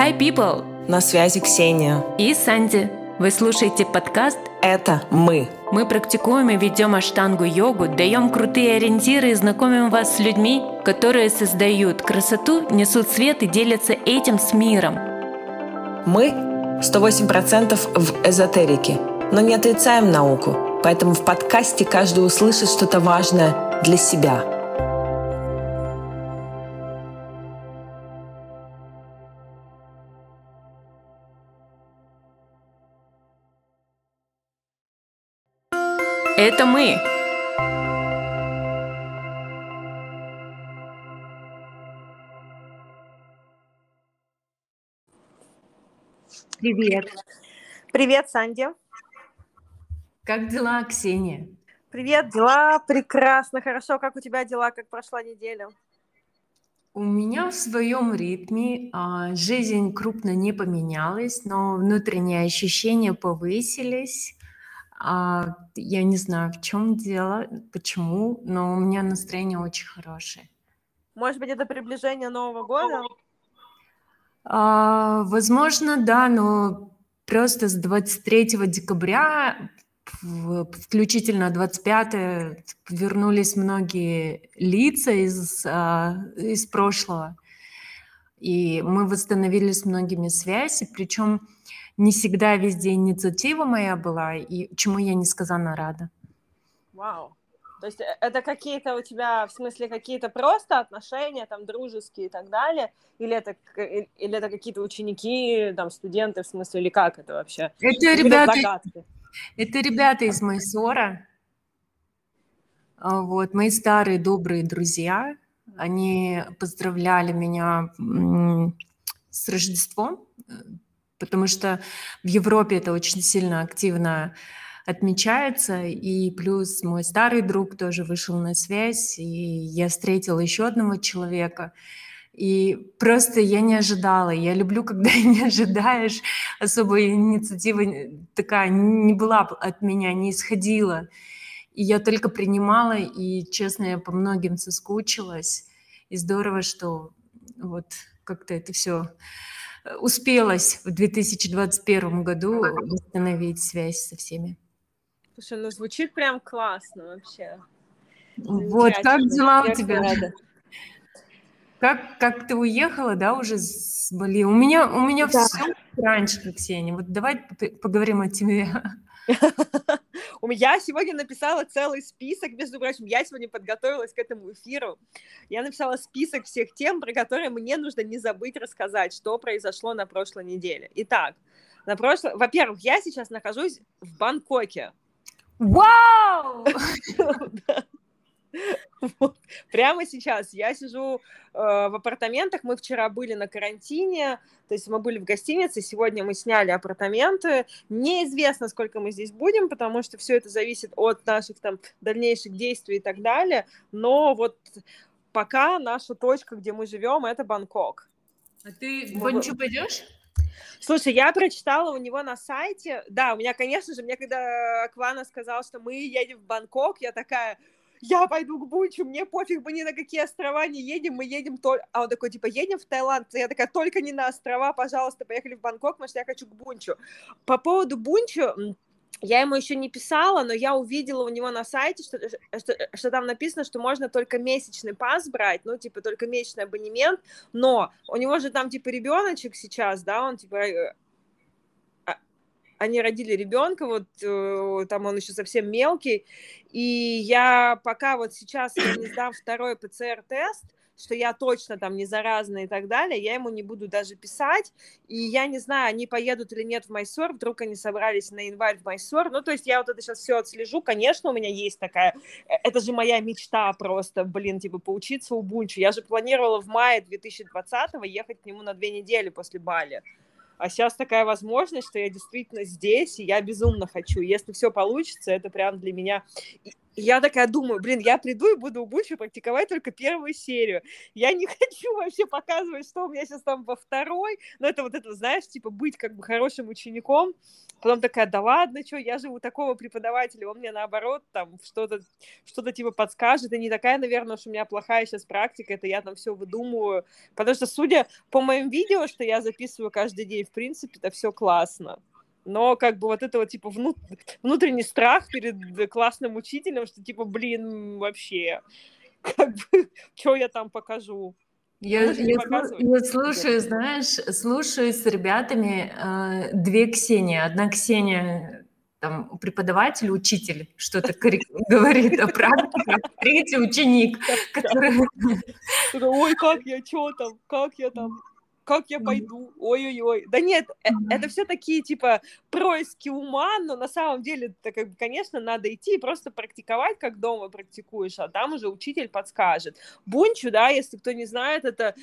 Hi, people! На связи Ксения. И Санди. Вы слушаете подкаст «Это мы». Мы практикуем и ведем аштангу-йогу, даем крутые ориентиры и знакомим вас с людьми, которые создают красоту, несут свет и делятся этим с миром. Мы 108% в эзотерике, но не отрицаем науку, поэтому в подкасте каждый услышит что-то важное для себя – Это мы. Привет. Привет, Санди. Как дела, Ксения? Привет, дела прекрасно, хорошо. Как у тебя дела, как прошла неделя? У меня в своем ритме а, жизнь крупно не поменялась, но внутренние ощущения повысились. А, я не знаю, в чем дело, почему, но у меня настроение очень хорошее. Может быть, это приближение Нового года? А, возможно, да, но просто с 23 декабря включительно 25 вернулись многие лица из, а, из прошлого, и мы восстановили с многими связи, причем не всегда везде инициатива моя была, и чему я несказанно рада. Вау. То есть э, это какие-то у тебя, в смысле, какие-то просто отношения, там, дружеские и так далее? Или это, или это какие-то ученики, там, студенты, в смысле, или как это вообще? Это ребята, это ребята из Майсора. А, вот, мои старые добрые друзья. Они поздравляли меня с Рождеством потому что в Европе это очень сильно активно отмечается, и плюс мой старый друг тоже вышел на связь, и я встретила еще одного человека, и просто я не ожидала. Я люблю, когда не ожидаешь. Особой инициатива такая не была от меня, не исходила. И я только принимала, и, честно, я по многим соскучилась. И здорово, что вот как-то это все успелось в 2021 году восстановить связь со всеми. Слушай, ну звучит прям классно вообще. Вот, как дела у тебя? Рада. Как, как ты уехала, да, уже с Бали? У меня, у меня да. все раньше, Ксения. Вот давай поговорим о тебе. У меня сегодня написала целый список, между прочим, я сегодня подготовилась к этому эфиру. Я написала список всех тем, про которые мне нужно не забыть рассказать, что произошло на прошлой неделе. Итак, на прошлой... Во-первых, я сейчас нахожусь в Бангкоке. Вау! Вот. Прямо сейчас я сижу э, в апартаментах. Мы вчера были на карантине, то есть мы были в гостинице. Сегодня мы сняли апартаменты. Неизвестно, сколько мы здесь будем, потому что все это зависит от наших там дальнейших действий и так далее. Но вот пока наша точка, где мы живем, это Бангкок. А ты в Бончу пойдешь? Слушай, я прочитала у него на сайте, да, у меня, конечно же, мне когда Аквана сказал, что мы едем в Бангкок, я такая, я пойду к Бунчу, мне пофиг, мы ни на какие острова не едем, мы едем только... А он такой, типа, едем в Таиланд? Я такая, только не на острова, пожалуйста, поехали в Бангкок, потому что я хочу к Бунчу. По поводу Бунчу, я ему еще не писала, но я увидела у него на сайте, что, что, что там написано, что можно только месячный пас брать, ну, типа, только месячный абонемент, но у него же там, типа, ребеночек сейчас, да, он, типа, э, они родили ребенка, вот э, там он еще совсем мелкий, и я пока вот сейчас не сдам второй ПЦР-тест, что я точно там не заразна и так далее, я ему не буду даже писать, и я не знаю, они поедут или нет в Майсор, вдруг они собрались на январь в Майсор, ну, то есть я вот это сейчас все отслежу, конечно, у меня есть такая, э, это же моя мечта просто, блин, типа, поучиться у Бунчу, я же планировала в мае 2020 ехать к нему на две недели после Бали, а сейчас такая возможность, что я действительно здесь, и я безумно хочу. Если все получится, это прям для меня... я такая думаю, блин, я приду и буду убучу практиковать только первую серию. Я не хочу вообще показывать, что у меня сейчас там во второй. Но это вот это, знаешь, типа быть как бы хорошим учеником. Потом такая, да ладно, что, я же у такого преподавателя, он мне наоборот там что-то что типа подскажет. И не такая, наверное, что у меня плохая сейчас практика, это я там все выдумываю. Потому что, судя по моим видео, что я записываю каждый день, в принципе, это все классно но как бы вот это вот, типа, внут... внутренний страх перед классным учителем, что, типа, блин, вообще, как бы, что я там покажу? Я, я, я слушаю, знаешь, слушаю с ребятами э, две Ксении. Одна Ксения там преподаватель, учитель что-то говорит о практике, третий ученик, который... Ой, как я, что там, как я там, как я пойду, ой-ой-ой. Да нет, mm-hmm. это все такие, типа, происки ума, но на самом деле, это, как, конечно, надо идти и просто практиковать, как дома практикуешь, а там уже учитель подскажет. Бунчу, да, если кто не знает, это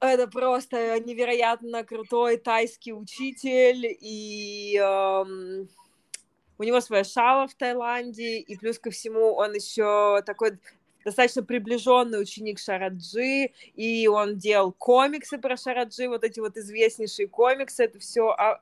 это просто невероятно крутой тайский учитель, и эм, у него своя шала в Таиланде, и плюс ко всему он еще такой достаточно приближенный ученик Шараджи, и он делал комиксы про Шараджи, вот эти вот известнейшие комиксы, это все а,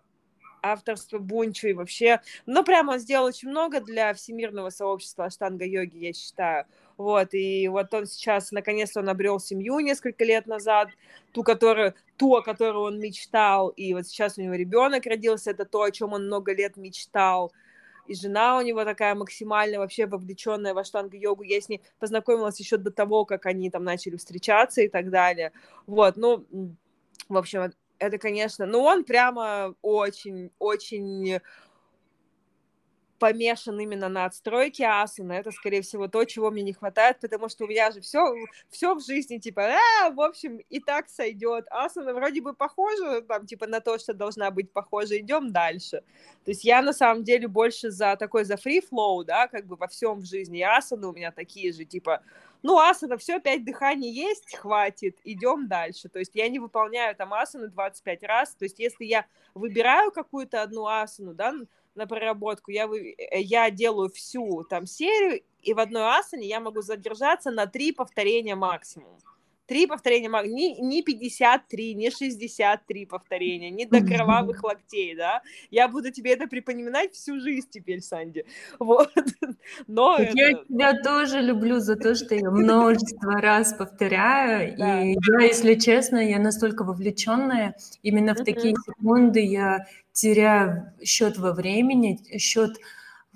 авторство Бунчу и вообще, ну, прямо он сделал очень много для всемирного сообщества аштанга-йоги, я считаю. Вот, и вот он сейчас, наконец-то, он обрел семью несколько лет назад, ту, которую, ту, о которой он мечтал, и вот сейчас у него ребенок родился, это то, о чем он много лет мечтал, и жена у него такая максимально вообще вовлеченная во штанг-йогу. Я с ней познакомилась еще до того, как они там начали встречаться и так далее. Вот, ну, в общем, это, конечно, ну, он прямо очень-очень помешан именно на отстройке асаны. Это, скорее всего, то, чего мне не хватает, потому что у меня же все, все в жизни, типа, а, в общем, и так сойдет. Асана вроде бы похожа, там, типа, на то, что должна быть похожа, идем дальше. То есть я, на самом деле, больше за такой, за free flow, да, как бы во всем в жизни. И асаны у меня такие же, типа, ну, асана, все, пять дыханий есть, хватит, идем дальше. То есть я не выполняю там асаны 25 раз. То есть если я выбираю какую-то одну асану, да, на проработку, я, э, я делаю всю там серию, и в одной асане я могу задержаться на три повторения максимум. Три повторения, не, не 53, не 63 повторения, не до кровавых локтей, да. Я буду тебе это припоминать всю жизнь теперь, Санди. Вот. Но я это... тебя тоже люблю за то, что я множество раз повторяю. Да. И я, если честно, я настолько вовлеченная. Именно в такие секунды я теряю счет во времени, счет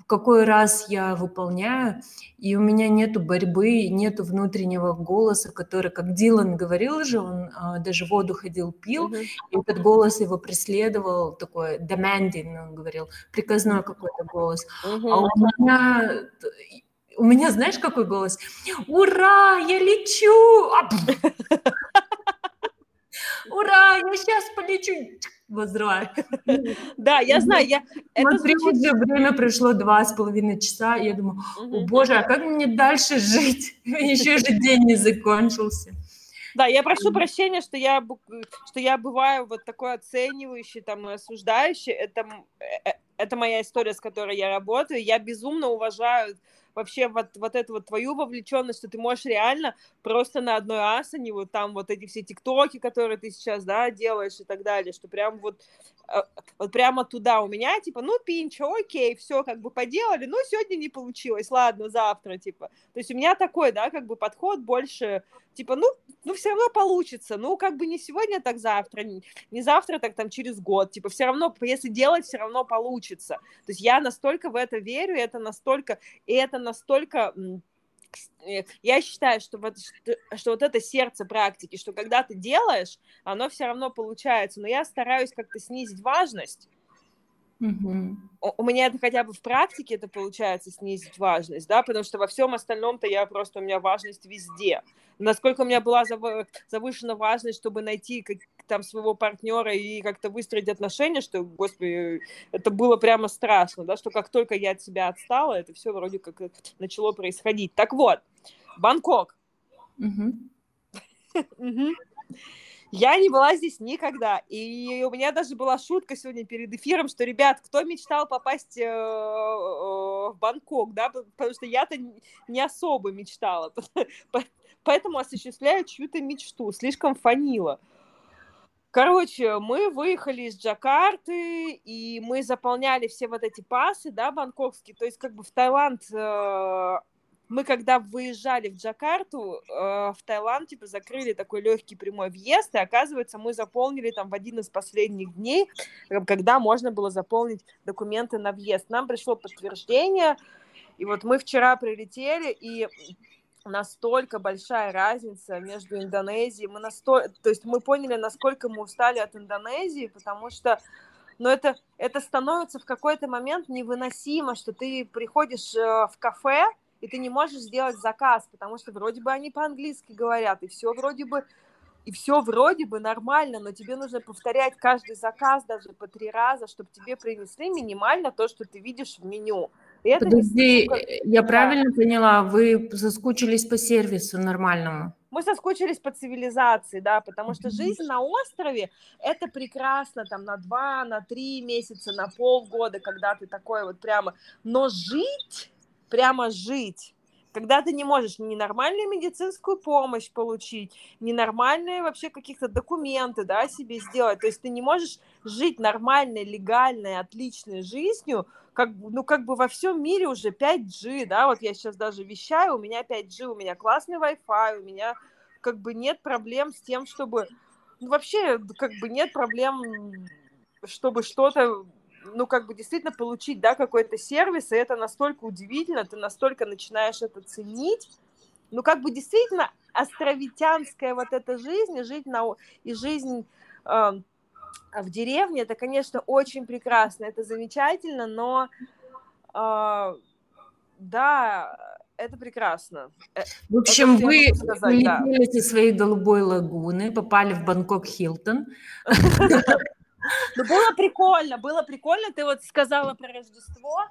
какой раз я выполняю, и у меня нету борьбы, нету внутреннего голоса, который, как Дилан говорил же, он а, даже воду ходил, пил, uh-huh. и этот голос его преследовал, такой demanding, он говорил, приказной какой-то голос. Uh-huh. А у меня, у меня, знаешь, какой голос? Ура, я лечу! Ура, я сейчас полечу! Возврат. Да, я знаю, я... Это звучит... уже время пришло два с половиной часа, и я думаю, о боже, а как мне дальше жить? Еще же день не закончился. Да, я прошу прощения, что я, что я бываю вот такой оценивающий, там, осуждающий. Это, э, это моя история, с которой я работаю. Я безумно уважаю вообще вот, вот эту вот твою вовлеченность, что ты можешь реально просто на одной асане, вот там вот эти все тиктоки, которые ты сейчас, да, делаешь и так далее, что прям вот, вот прямо туда у меня, типа, ну, пинчо, окей, все как бы поделали, ну, сегодня не получилось, ладно, завтра, типа. То есть у меня такой, да, как бы подход больше, типа, ну, ну, все равно получится, ну, как бы не сегодня, так завтра, не, завтра, так там через год, типа, все равно, если делать, все равно получится. То есть я настолько в это верю, это настолько, и это настолько э, я считаю, что вот, что, что вот это сердце практики, что когда ты делаешь, оно все равно получается, но я стараюсь как-то снизить важность, Угу. У меня это хотя бы в практике это получается снизить важность, да, потому что во всем остальном-то я просто, у меня важность везде. Насколько у меня была завышена важность, чтобы найти как, там своего партнера и как-то выстроить отношения, что, господи, это было прямо страшно, да, что как только я от себя отстала, это все вроде как начало происходить. Так вот, Бангкок. Угу. Я не была здесь никогда. И у меня даже была шутка сегодня перед эфиром, что, ребят, кто мечтал попасть э, э, в Бангкок, да, потому что я-то не особо мечтала. Поэтому осуществляю чью-то мечту. Слишком фанила. Короче, мы выехали из Джакарты, и мы заполняли все вот эти пасы, да, бангкокские. То есть как бы в Таиланд э, мы когда выезжали в Джакарту, э, в Таиланд, типа, закрыли такой легкий прямой въезд, и оказывается, мы заполнили там в один из последних дней, э, когда можно было заполнить документы на въезд. Нам пришло подтверждение, и вот мы вчера прилетели, и настолько большая разница между Индонезией, мы настолько, то есть мы поняли, насколько мы устали от Индонезии, потому что но это, это становится в какой-то момент невыносимо, что ты приходишь э, в кафе, и ты не можешь сделать заказ, потому что вроде бы они по-английски говорят, и все вроде бы и все вроде бы нормально, но тебе нужно повторять каждый заказ даже по три раза, чтобы тебе принесли минимально то, что ты видишь в меню. И это Подожди, не... Э, я правильно поняла, вы соскучились по сервису нормальному? Мы соскучились по цивилизации, да, потому что жизнь на острове – это прекрасно, там, на два, на три месяца, на полгода, когда ты такой вот прямо, но жить прямо жить. Когда ты не можешь ни нормальную медицинскую помощь получить, ни нормальные вообще каких-то документы, да, себе сделать. То есть ты не можешь жить нормальной, легальной, отличной жизнью, как, ну, как бы во всем мире уже 5G, да, вот я сейчас даже вещаю, у меня 5G, у меня классный Wi-Fi, у меня как бы нет проблем с тем, чтобы, ну, вообще, как бы нет проблем, чтобы что-то ну, как бы действительно получить, да, какой-то сервис, и это настолько удивительно, ты настолько начинаешь это ценить, ну, как бы действительно островитянская вот эта жизнь, и жить на, и жизнь э, в деревне, это, конечно, очень прекрасно, это замечательно, но, э, да, это прекрасно. Э, в общем, это вы улетели да. со своей голубой лагуны, попали в Бангкок Хилтон. Ну, было прикольно, было прикольно. Ты вот сказала про Рождество.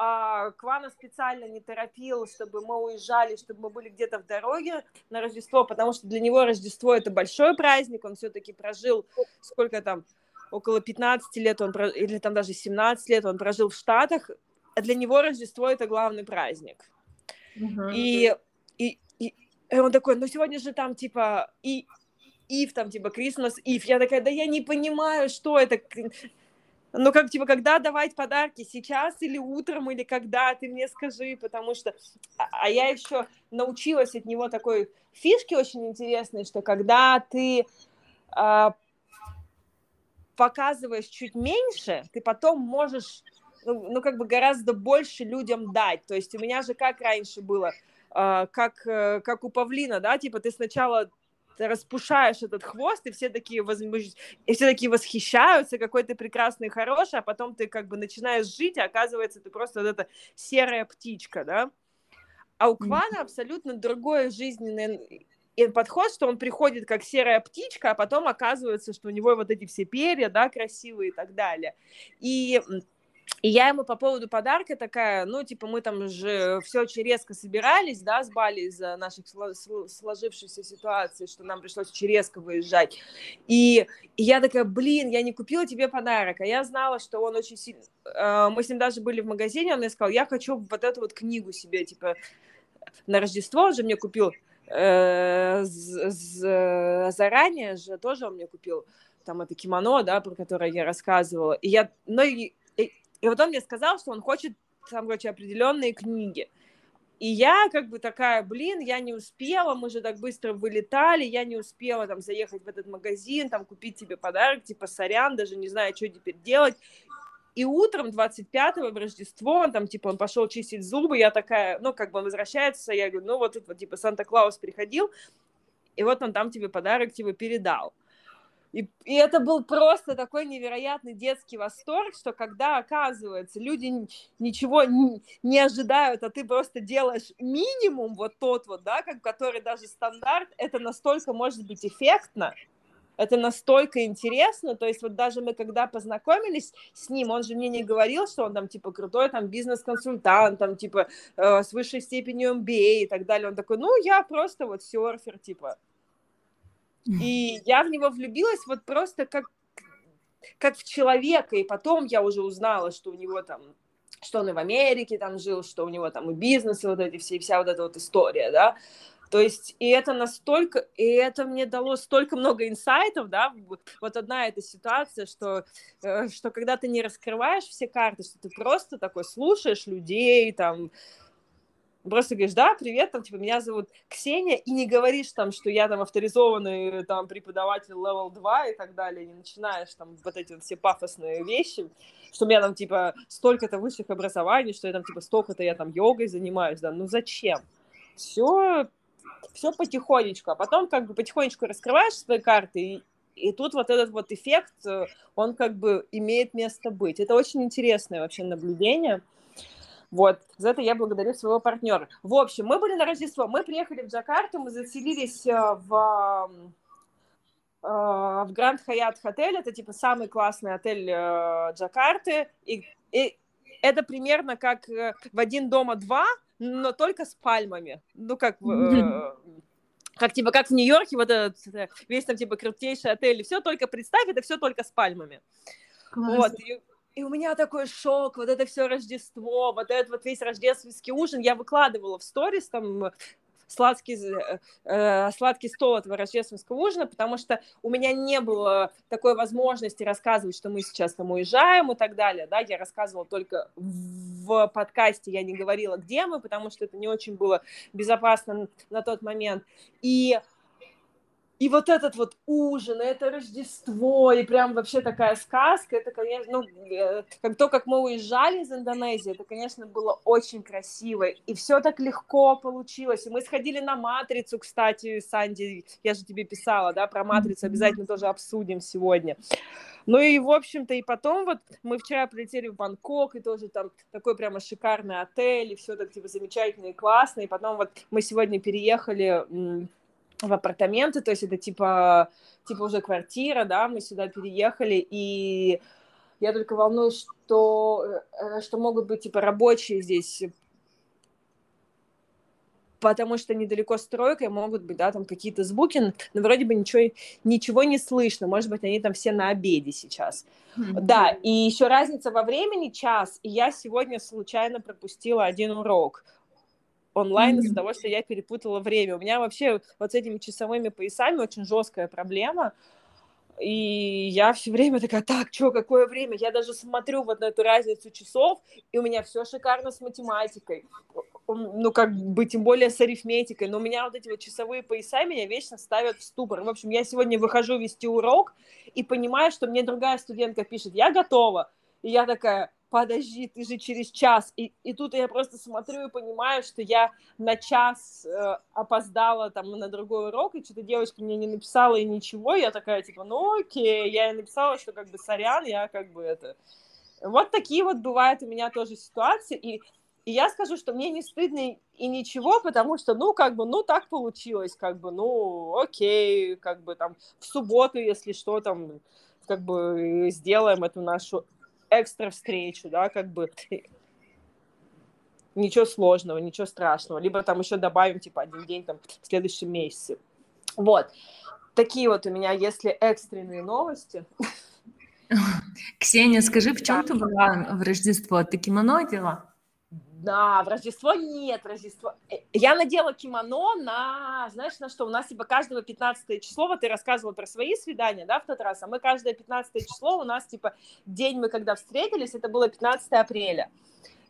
А, Квана специально не торопил, чтобы мы уезжали, чтобы мы были где-то в дороге на Рождество, потому что для него Рождество это большой праздник. Он все-таки прожил сколько там, около 15 лет, он, или там даже 17 лет он прожил в Штатах. А для него Рождество это главный праздник. Uh-huh. И, и, и он такой, ну сегодня же там типа и Ив, там, типа, Christmas Ив. Я такая, да я не понимаю, что это. Ну, как, типа, когда давать подарки? Сейчас или утром, или когда? Ты мне скажи, потому что... А, а я еще научилась от него такой фишки очень интересной, что когда ты э, показываешь чуть меньше, ты потом можешь, ну, ну, как бы гораздо больше людям дать. То есть у меня же как раньше было, э, как, как у павлина, да, типа ты сначала распушаешь этот хвост, и все такие возмущ... и все такие восхищаются, какой ты прекрасный, хороший, а потом ты как бы начинаешь жить, а оказывается, ты просто вот эта серая птичка, да? А у Квана абсолютно другой жизненный подход, что он приходит как серая птичка, а потом оказывается, что у него вот эти все перья, да, красивые и так далее. И и я ему по поводу подарка такая, ну, типа, мы там же все очень резко собирались, да, с Бали из-за наших сложившейся ситуации, что нам пришлось очень резко выезжать. И, и я такая, блин, я не купила тебе подарок, а я знала, что он очень сильно... А, мы с ним даже были в магазине, он мне сказал, я хочу вот эту вот книгу себе, типа, на Рождество он же мне купил э, заранее же, тоже он мне купил там это кимоно, да, про которое я рассказывала. И я, ну, и вот он мне сказал, что он хочет там, короче, определенные книги. И я как бы такая, блин, я не успела, мы же так быстро вылетали, я не успела там заехать в этот магазин, там купить тебе подарок, типа сорян, даже не знаю, что теперь делать. И утром 25-го в Рождество, он там, типа, он пошел чистить зубы, я такая, ну, как бы он возвращается, я говорю, ну, вот типа, Санта-Клаус приходил, и вот он там тебе подарок, типа, передал. И, и это был просто такой невероятный детский восторг, что когда, оказывается, люди ничего не, не ожидают, а ты просто делаешь минимум вот тот вот, да, как, который даже стандарт, это настолько может быть эффектно, это настолько интересно, то есть вот даже мы когда познакомились с ним, он же мне не говорил, что он там типа крутой там бизнес-консультант, там типа э, с высшей степенью MBA и так далее, он такой, ну я просто вот серфер, типа, И я в него влюбилась вот просто как, как в человека, и потом я уже узнала, что у него там что он и в Америке там жил, что у него там и бизнес, и вот эти все, вся вот эта вот история, да, то есть, и это настолько, и это мне дало столько много инсайтов, да, вот одна эта ситуация, что, э, что когда ты не раскрываешь все карты, что ты просто такой слушаешь людей, там, просто говоришь, да, привет, там, типа, меня зовут Ксения, и не говоришь там, что я там авторизованный там преподаватель level 2 и так далее, не начинаешь там вот эти вот все пафосные вещи, что у меня там, типа, столько-то высших образований, что я там, типа, столько-то я там йогой занимаюсь, да, ну зачем? Все, все потихонечку, а потом как бы потихонечку раскрываешь свои карты, и, и тут вот этот вот эффект, э, он как бы имеет место быть. Это очень интересное вообще наблюдение. Вот, за это я благодарю своего партнера. В общем, мы были на Рождество, мы приехали в Джакарту, мы заселились э, в, э, в Гранд Хаят Хотель, это типа самый классный отель э, Джакарты, и, и это примерно как в один дома два, но только с пальмами. Ну, как как типа как в Нью-Йорке, вот этот весь там типа крутейший отель, все только представь, это все только с пальмами. Класс. Вот, и, и у меня такой шок, вот это все Рождество, вот этот вот весь рождественский ужин. Я выкладывала в сторис, там, сладкий, э, э, сладкий стол этого рождественского ужина, потому что у меня не было такой возможности рассказывать, что мы сейчас там уезжаем и так далее, да, я рассказывала только в подкасте, я не говорила, где мы, потому что это не очень было безопасно на тот момент, и и вот этот вот ужин, это Рождество, и прям вообще такая сказка, это, конечно, ну, как то, как мы уезжали из Индонезии, это, конечно, было очень красиво, и все так легко получилось, и мы сходили на Матрицу, кстати, Санди, я же тебе писала, да, про Матрицу обязательно тоже обсудим сегодня. Ну и, в общем-то, и потом вот мы вчера прилетели в Бангкок, и тоже там такой прямо шикарный отель, и все так, типа, замечательно и классно, и потом вот мы сегодня переехали в апартаменты, то есть это типа, типа уже квартира, да, мы сюда переехали, и я только волнуюсь, что, э, что могут быть типа рабочие здесь, потому что недалеко стройка, и могут быть, да, там какие-то звуки, но вроде бы ничего, ничего не слышно, может быть, они там все на обеде сейчас. Mm-hmm. Да, и еще разница во времени час, и я сегодня случайно пропустила один урок, онлайн mm-hmm. из-за того, что я перепутала время. У меня вообще вот с этими часовыми поясами очень жесткая проблема. И я все время такая, так, что, какое время? Я даже смотрю вот на эту разницу часов, и у меня все шикарно с математикой. Ну, как бы, тем более с арифметикой. Но у меня вот эти вот часовые пояса меня вечно ставят в ступор. В общем, я сегодня выхожу вести урок и понимаю, что мне другая студентка пишет, я готова. И я такая, подожди, ты же через час. И, и тут я просто смотрю и понимаю, что я на час э, опоздала там на другой урок, и что-то девочка мне не написала и ничего. Я такая, типа, ну окей, я ей написала, что как бы сорян, я как бы это... Вот такие вот бывают у меня тоже ситуации, и, и я скажу, что мне не стыдно и ничего, потому что, ну, как бы, ну, так получилось, как бы, ну, окей, как бы там в субботу, если что, там, как бы сделаем эту нашу экстра встречу, да, как бы ничего сложного, ничего страшного. Либо там еще добавим, типа, один день там в следующем месяце. Вот. Такие вот у меня, если экстренные новости. Ксения, скажи, в чем ты была в Рождество? Ты кимоно одела? Да, в Рождество нет, Рождество... Э, я надела кимоно на, знаешь, на что? У нас типа каждого 15 число, вот ты рассказывала про свои свидания, да, в тот раз, а мы каждое 15 число, у нас типа день мы когда встретились, это было 15 апреля.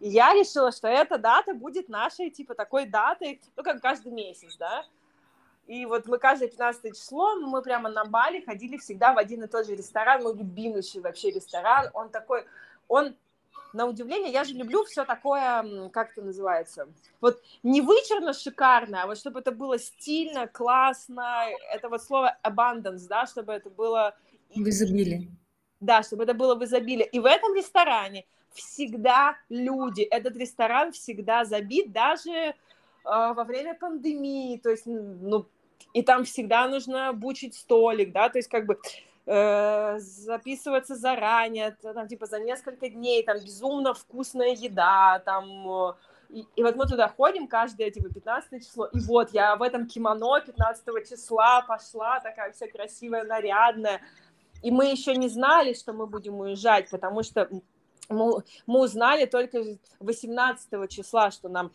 И я решила, что эта дата будет нашей, типа, такой датой, ну, как каждый месяц, да. И вот мы каждое 15 число, мы прямо на Бали ходили всегда в один и тот же ресторан, мой любимейший вообще ресторан, он такой, он на удивление, я же люблю все такое, как это называется, вот не вычурно шикарно, а вот чтобы это было стильно, классно, это вот слово abundance, да, чтобы это было... В изобилии. Да, чтобы это было в изобилии. И в этом ресторане всегда люди, этот ресторан всегда забит, даже э, во время пандемии, то есть, ну, и там всегда нужно бучить столик, да, то есть как бы Э, записываться заранее, там, типа, за несколько дней, там, безумно вкусная еда, там, И, и вот мы туда ходим каждое, типа, 15 число, и вот я в этом кимоно 15 числа пошла, такая вся красивая, нарядная, и мы еще не знали, что мы будем уезжать, потому что мы, мы узнали только 18 числа, что нам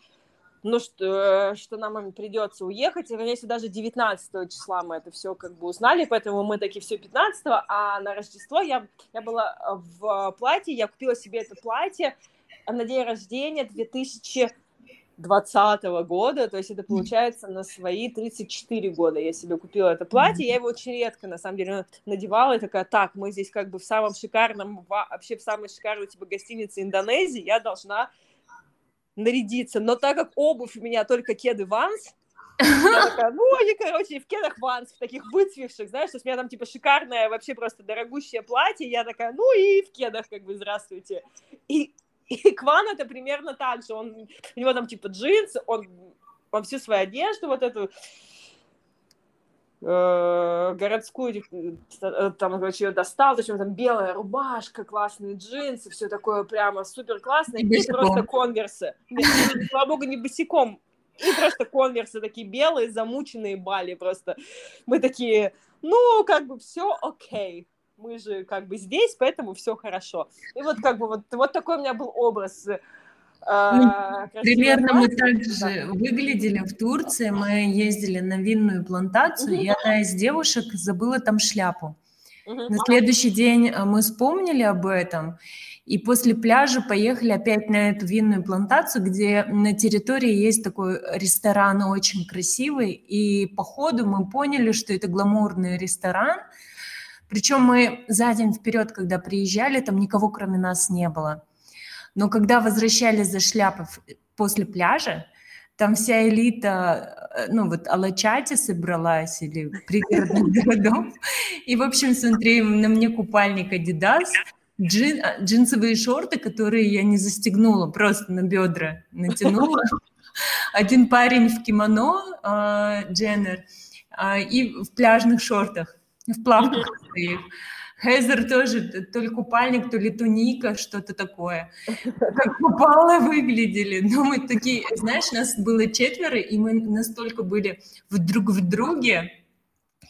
ну, что, что нам придется уехать, и, если даже 19 числа мы это все как бы узнали, поэтому мы такие все 15 а на Рождество я, я была в платье, я купила себе это платье на день рождения 2020 года, то есть это получается на свои 34 года я себе купила это платье, я его очень редко, на самом деле, надевала, и такая, так, мы здесь как бы в самом шикарном, вообще в самой шикарной, типа, гостинице Индонезии, я должна нарядиться, но так как обувь у меня только кеды Ванс, я такая, ну, они, короче, в кедах Ванс, в таких выцвевших, знаешь, то есть у меня там, типа, шикарное, вообще просто дорогущее платье, я такая, ну, и в кедах, как бы, здравствуйте. И, и Кван это примерно так же, он, у него там, типа, джинсы, он, он всю свою одежду вот эту городскую, э, там, короче, ее достал, зачем там белая рубашка, классные джинсы, все такое прямо супер классное, и, и просто конверсы. Слава богу, не босиком, и просто конверсы такие белые, замученные бали просто. Мы такие, ну, как бы все окей. Мы же как бы здесь, поэтому все хорошо. И вот как бы вот, вот такой у меня был образ а, ну, примерно мы так же выглядели в Турции. Мы ездили на винную плантацию, и одна из девушек забыла там шляпу. На следующий день э, мы вспомнили об этом, и после пляжа поехали опять на эту винную плантацию, где на территории есть такой ресторан очень красивый, и по ходу мы поняли, что это гламурный ресторан, причем мы за день вперед, когда приезжали, там никого кроме нас не было. Но когда возвращались за шляпой после пляжа, там вся элита, э, ну вот Алачати собралась или пригородных городов. И, в общем, смотри, на мне купальник Adidas, джин, а, джинсовые шорты, которые я не застегнула, просто на бедра натянула. Один парень в кимоно, а, Дженнер, а, и в пляжных шортах, в плавках своих. Хейзер тоже, то ли купальник, то ли туника, что-то такое. Как купалы выглядели. Но мы такие, знаешь, нас было четверо, и мы настолько были друг в друге,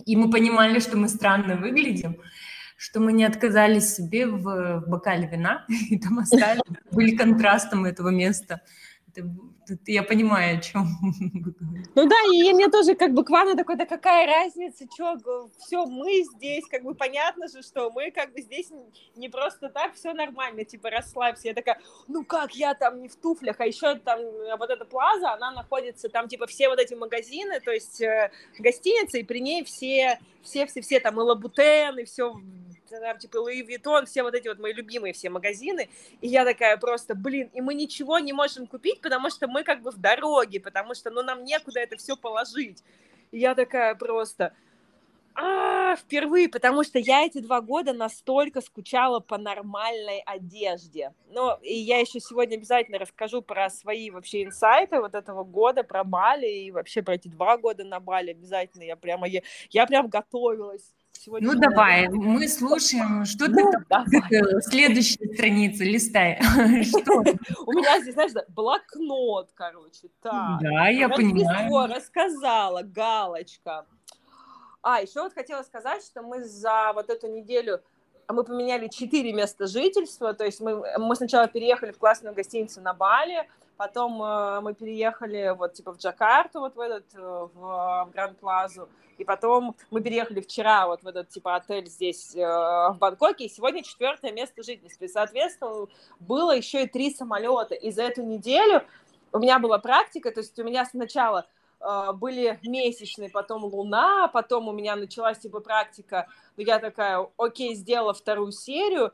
и мы понимали, что мы странно выглядим, что мы не отказались себе в, в бокале вина, и там остались, были контрастом этого места. Это я понимаю, о чем. Ну да, и мне тоже как бы Квана такой, да какая разница, что, все, мы здесь, как бы понятно же, что мы как бы здесь не просто так, все нормально, типа расслабься. Я такая, ну как я там не в туфлях, а еще там вот эта плаза, она находится там типа все вот эти магазины, то есть э, гостиница, и при ней все, все, все, все там и Лабутен, и все там, типа, Луи Виттон, все вот эти вот мои любимые все магазины, и я такая просто, блин, и мы ничего не можем купить, потому что мы как бы в дороге, потому что, ну, нам некуда это все положить. И я такая просто, а, впервые, потому что я эти два года настолько скучала по нормальной одежде. Ну, и я еще сегодня обязательно расскажу про свои вообще инсайты вот этого года, про Бали и вообще про эти два года на Бали обязательно. Я прямо, я, я прям готовилась сегодня... Ну, давай, мы слушаем, что ну, ты там, следующая страница, листай. У меня здесь, знаешь, блокнот, короче, так. Да, я понимаю. рассказала, галочка. А, еще вот хотела сказать, что мы за вот эту неделю мы поменяли четыре места жительства, то есть мы, мы сначала переехали в классную гостиницу на Бали, потом э, мы переехали вот типа в Джакарту, вот в этот, э, в, в Гранд Плазу, и потом мы переехали вчера вот в этот типа отель здесь э, в Бангкоке, и сегодня четвертое место жительства. И, соответственно, было еще и три самолета. И за эту неделю у меня была практика, то есть у меня сначала э, были месячные, потом луна, потом у меня началась типа практика, но я такая, окей, сделала вторую серию,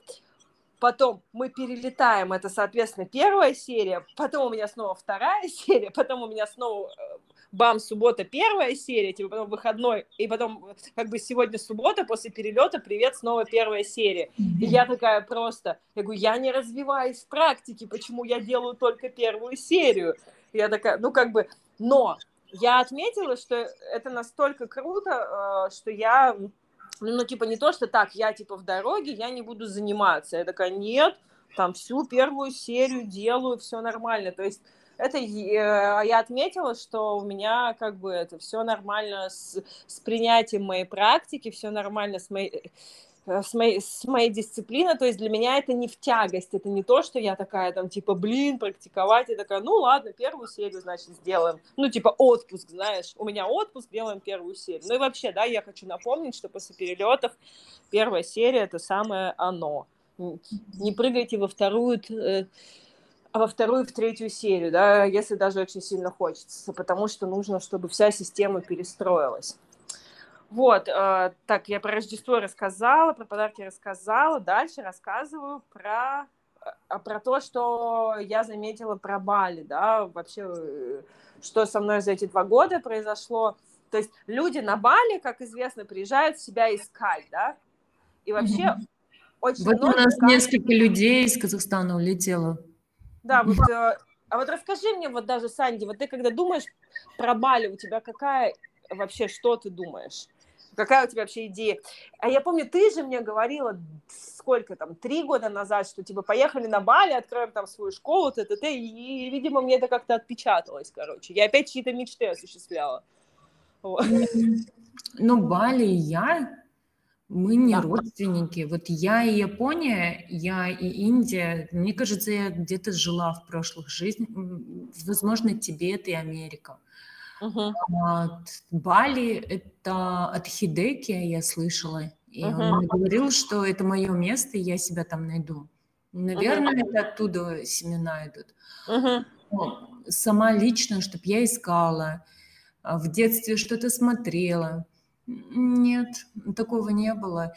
потом мы перелетаем, это, соответственно, первая серия, потом у меня снова вторая серия, потом у меня снова э, бам, суббота первая серия, типа потом выходной, и потом как бы сегодня суббота, после перелета, привет, снова первая серия. И я такая просто, я говорю, я не развиваюсь в практике, почему я делаю только первую серию? Я такая, ну как бы, но я отметила, что это настолько круто, э, что я, ну, типа, не то, что так, я, типа, в дороге, я не буду заниматься. Я такая, нет, там всю первую серию делаю, все нормально. То есть это я отметила, что у меня как бы это все нормально с, с принятием моей практики, все нормально с моей с моей, с моей дисциплиной, то есть для меня это не в тягость, это не то, что я такая там, типа, блин, практиковать, я такая, ну ладно, первую серию, значит, сделаем, ну, типа, отпуск, знаешь, у меня отпуск, делаем первую серию, ну и вообще, да, я хочу напомнить, что после перелетов первая серия это самое оно, не прыгайте во вторую, э, а во вторую, в третью серию, да, если даже очень сильно хочется, потому что нужно, чтобы вся система перестроилась. Вот, э, так, я про Рождество рассказала, про подарки рассказала. Дальше рассказываю про, э, про то, что я заметила про Бали, да, вообще, э, что со мной за эти два года произошло. То есть люди на Бали, как известно, приезжают себя искать, да, и вообще mm-hmm. очень вот много... у нас несколько людей из Казахстана улетело. Да, вот, э, а вот расскажи мне, вот даже, Санди, вот ты когда думаешь про Бали, у тебя какая вообще, что ты думаешь? Какая у тебя вообще идея? А я помню, ты же мне говорила, сколько там, три года назад, что типа поехали на Бали, откроем там свою школу, т, т, т, и, и видимо, мне это как-то отпечаталось, короче. Я опять чьи-то мечты осуществляла. Вот. Ну, Бали и я, мы не да. родственники. Вот я и Япония, я и Индия. Мне кажется, я где-то жила в прошлых жизнях. Возможно, Тибет и Америка. Uh-huh. Бали – это от Хидеки, я слышала. И uh-huh. он говорил, что это мое место, и я себя там найду. Наверное, uh-huh. это оттуда семена идут. Uh-huh. Сама лично, чтобы я искала, а, в детстве что-то смотрела – нет, такого не было.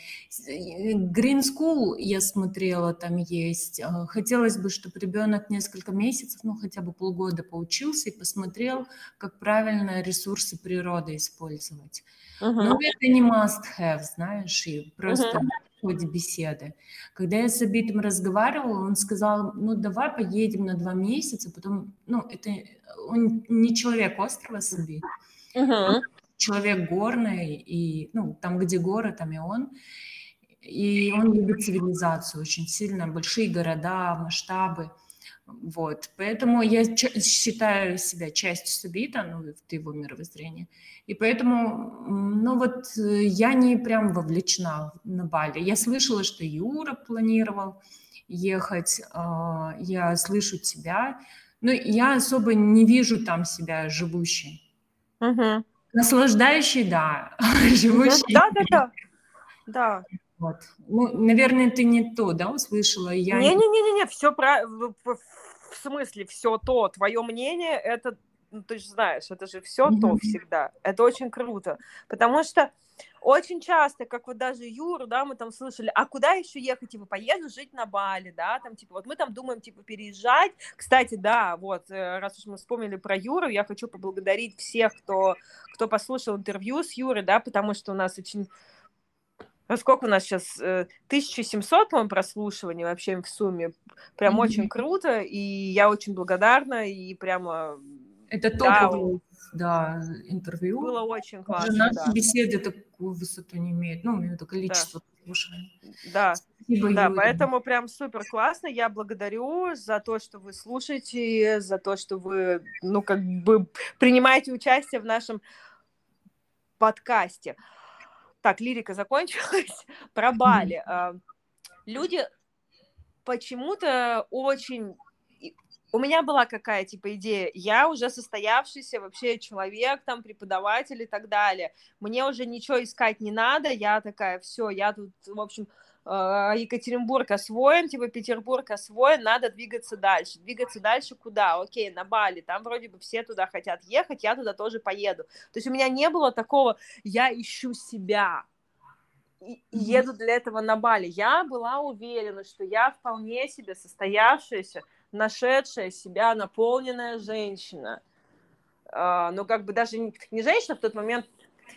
Green School я смотрела, там есть. А, хотелось бы, чтобы ребенок несколько месяцев, ну хотя бы полгода поучился и посмотрел, как правильно ресурсы природы использовать. Uh-huh. Но это не must have, знаешь, и просто uh-huh. в ходе беседы. Когда я с Абитом разговаривала, он сказал, ну давай поедем на два месяца, потом, ну это он не человек острова Сабит. Uh-huh человек горный, и, ну, там, где горы, там и он. И он любит цивилизацию очень сильно, большие города, масштабы. Вот, поэтому я считаю себя частью Субита, ну, в его мировоззрении. И поэтому, ну, вот я не прям вовлечена на Бали. Я слышала, что Юра планировал ехать, а, я слышу тебя, но я особо не вижу там себя живущей. Uh-huh. Наслаждающий, да. Живущий. Да, да, да. Да. Вот. Ну, наверное, ты не то, да, услышала? Я... Не-не-не-не, все про... В смысле, все то, твое мнение, это, ну, ты же знаешь, это же все mm-hmm. то всегда. Это очень круто. Потому что очень часто, как вот даже Юру, да, мы там слышали, а куда еще ехать, типа, поеду жить на Бали, да, там, типа, вот мы там думаем, типа, переезжать. Кстати, да, вот, э, раз уж мы вспомнили про Юру, я хочу поблагодарить всех, кто, кто послушал интервью с Юрой, да, потому что у нас очень ну, сколько у нас сейчас? 1700, э, по-моему, прослушиваний вообще в сумме. Прям mm-hmm. очень круто, и я очень благодарна, и прямо... Это топовый да, интервью. Было очень классно, наши да. беседы такую высоту не имеют, ну, это количество да. слушаний. Да, Спасибо, да, Юрий. поэтому прям супер классно. Я благодарю за то, что вы слушаете, за то, что вы, ну, как бы принимаете участие в нашем подкасте. Так, лирика закончилась. Про Бали. Mm-hmm. Люди почему-то очень у меня была какая типа идея, я уже состоявшийся вообще человек, там преподаватель и так далее, мне уже ничего искать не надо, я такая, все, я тут, в общем, э, Екатеринбург освоен, типа Петербург освоен, надо двигаться дальше. Двигаться дальше куда? Окей, на Бали, там вроде бы все туда хотят ехать, я туда тоже поеду. То есть у меня не было такого, я ищу себя, и еду для этого на Бали. Я была уверена, что я вполне себе состоявшаяся нашедшая себя наполненная женщина. Uh, ну, как бы даже не женщина, в тот момент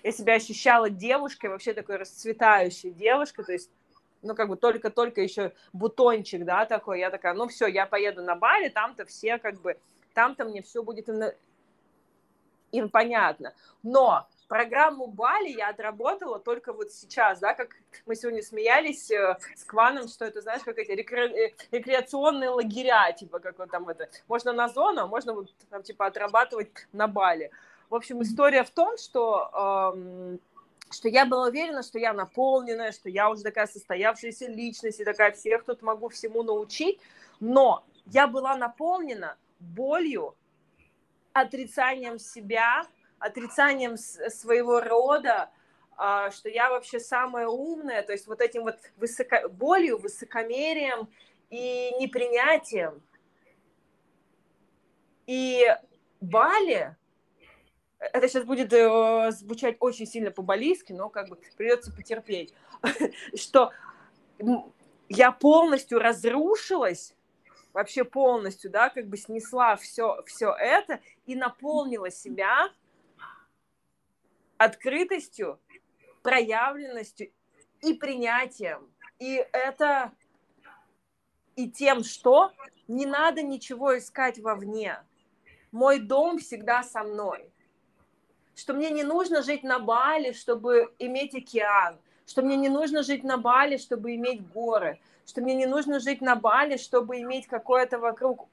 я себя ощущала девушкой, вообще такой расцветающей девушкой, то есть, ну, как бы только-только еще бутончик, да, такой, я такая, ну, все, я поеду на Бали, там-то все, как бы, там-то мне все будет им, им понятно. Но программу Бали я отработала только вот сейчас, да, как мы сегодня смеялись э, с Кваном, что это, знаешь, как эти рекре... Э, рекреационные лагеря, типа, как вот там это, можно на зону, а можно вот там, типа, отрабатывать на Бали. В общем, история в том, что эм, что я была уверена, что я наполненная, что я уже такая состоявшаяся личность и такая всех тут могу всему научить, но я была наполнена болью, отрицанием себя, отрицанием своего рода, а, что я вообще самая умная, то есть вот этим вот высоко... болью, высокомерием и непринятием. И Бали, это сейчас будет э, звучать очень сильно по-балийски, но как бы придется потерпеть, что я полностью разрушилась, вообще полностью, да, как бы снесла все, все это и наполнила себя открытостью, проявленностью и принятием. И это и тем, что не надо ничего искать вовне. Мой дом всегда со мной. Что мне не нужно жить на Бали, чтобы иметь океан. Что мне не нужно жить на Бали, чтобы иметь горы. Что мне не нужно жить на Бали, чтобы иметь какое-то вокруг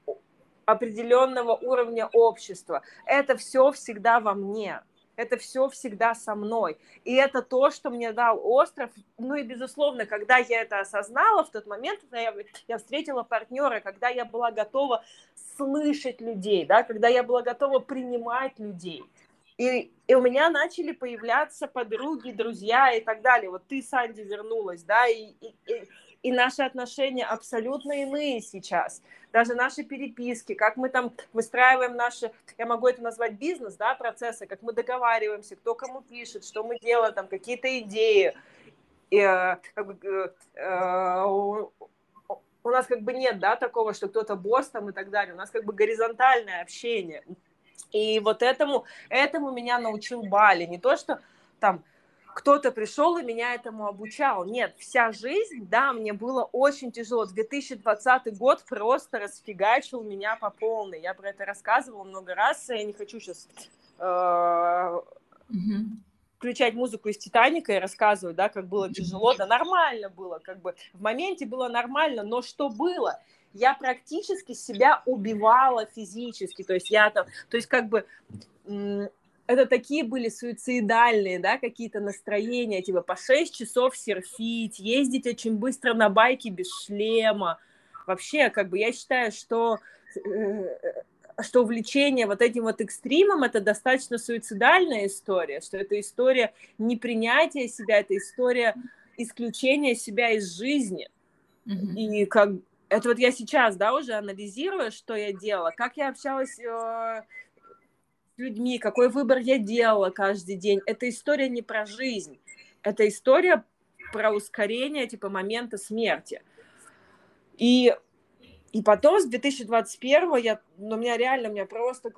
определенного уровня общества. Это все всегда во мне это все всегда со мной. И это то, что мне дал остров. Ну и, безусловно, когда я это осознала, в тот момент я, я встретила партнера, когда я была готова слышать людей, да, когда я была готова принимать людей. И, и у меня начали появляться подруги, друзья и так далее. Вот ты, Санди, вернулась, да, и, и, и наши отношения абсолютно иные сейчас. Даже наши переписки, как мы там выстраиваем наши, я могу это назвать бизнес, да, процессы, как мы договариваемся, кто кому пишет, что мы делаем, там какие-то идеи. И, э, э, э, у нас как бы нет, да, такого, что кто-то босс там и так далее. У нас как бы горизонтальное общение. И вот этому, этому меня научил Бали. Не то, что там кто-то пришел и меня этому обучал. Нет, вся жизнь, да, мне было очень тяжело. 2020 год просто расфигачил меня по полной. Я про это рассказывала много раз, я не хочу сейчас э, включать музыку из Титаника и рассказывать, да, как было тяжело. Да нормально было, как бы в моменте было нормально, но что было? Я практически себя убивала физически, то есть я там, то есть как бы это такие были суицидальные, да, какие-то настроения, типа по 6 часов серфить, ездить очень быстро на байке без шлема. Вообще, как бы я считаю, что э, что увлечение вот этим вот экстримом это достаточно суицидальная история, что это история непринятия себя, это история исключения себя из жизни. Mm-hmm. И как это вот я сейчас, да, уже анализирую, что я делала, как я общалась э, людьми, какой выбор я делала каждый день. Это история не про жизнь, это история про ускорение типа момента смерти. И, и потом с 2021 я, ну, у меня реально, у меня просто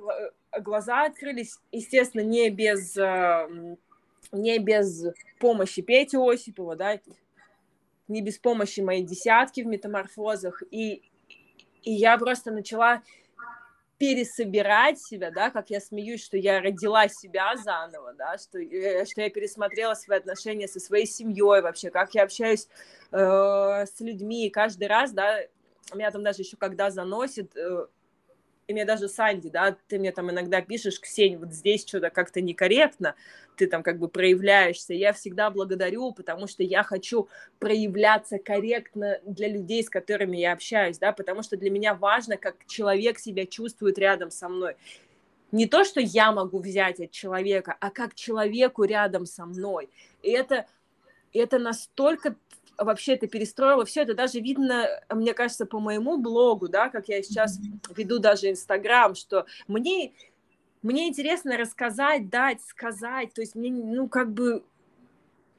глаза открылись, естественно, не без, э, не без помощи Пети Осипова, да, не без помощи моей десятки в метаморфозах. И, и я просто начала пересобирать себя, да, как я смеюсь, что я родила себя заново, да, что, э, что я пересмотрела свои отношения со своей семьей вообще, как я общаюсь э, с людьми, каждый раз, да, меня там даже еще когда заносит, э, и мне даже Санди, да, ты мне там иногда пишешь, Ксень, вот здесь что-то как-то некорректно, ты там как бы проявляешься. Я всегда благодарю, потому что я хочу проявляться корректно для людей, с которыми я общаюсь, да, потому что для меня важно, как человек себя чувствует рядом со мной. Не то, что я могу взять от человека, а как человеку рядом со мной. И это, это настолько вообще это перестроила все это даже видно, мне кажется, по моему блогу, да, как я сейчас веду даже Инстаграм, что мне мне интересно рассказать, дать, сказать, то есть мне, ну, как бы,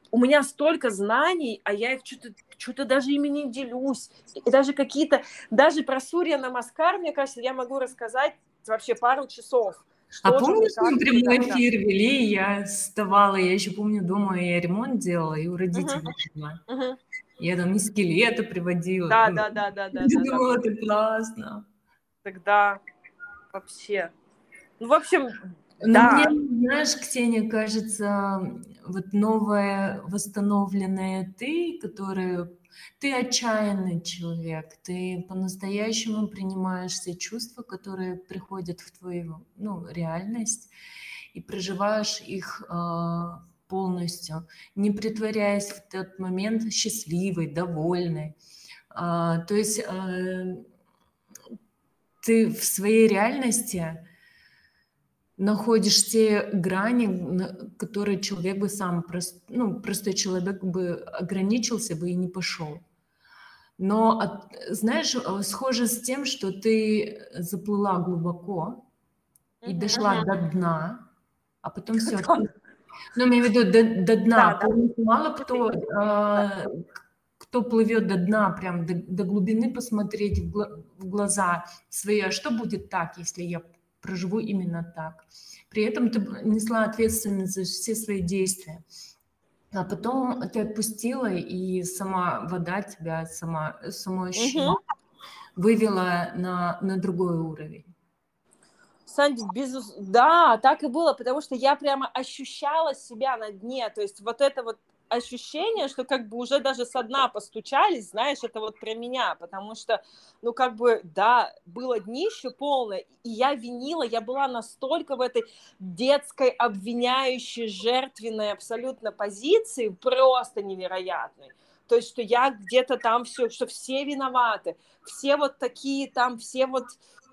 у меня столько знаний, а я их что-то что-то даже ими не делюсь. И даже какие-то, даже про Сурья Намаскар, мне кажется, я могу рассказать вообще пару часов. Что а помнишь, мы прямой эфир вели, я вставала, я еще помню, дома я ремонт делала, и у родителей uh-huh. Uh-huh. Я там и скелеты приводила. Да, да, да, да, да. Я думала, это классно. Тогда вообще. Ну, в общем, Но да. мне, знаешь, Ксения, кажется, вот новая восстановленная ты, которая ты отчаянный человек, ты по-настоящему принимаешь все чувства, которые приходят в твою ну, реальность, и проживаешь их э, полностью, не притворяясь в тот момент счастливой, довольной. Э, то есть э, ты в своей реальности находишь те грани, которые человек бы сам, ну, простой человек бы ограничился бы и не пошел. Но, знаешь, э, схоже с тем, что ты заплыла глубоко и mm-hmm. дошла до дна, а потом все. Ну, имею в виду до, до дна. Да, да. Мало кто, э, кто плывет до дна, прям до, до глубины посмотреть в, гла- в глаза свои, а что будет так, если я проживу именно так. При этом ты несла ответственность за все свои действия. А потом ты отпустила, и сама вода тебя, сама, само ощущение угу. вывела на, на другой уровень. Сань, без... да, так и было, потому что я прямо ощущала себя на дне, то есть вот это вот ощущение, что как бы уже даже со дна постучались, знаешь, это вот про меня, потому что, ну, как бы, да, было днище полное, и я винила, я была настолько в этой детской, обвиняющей, жертвенной абсолютно позиции, просто невероятной. То есть, что я где-то там все, что все виноваты, все вот такие там, все вот,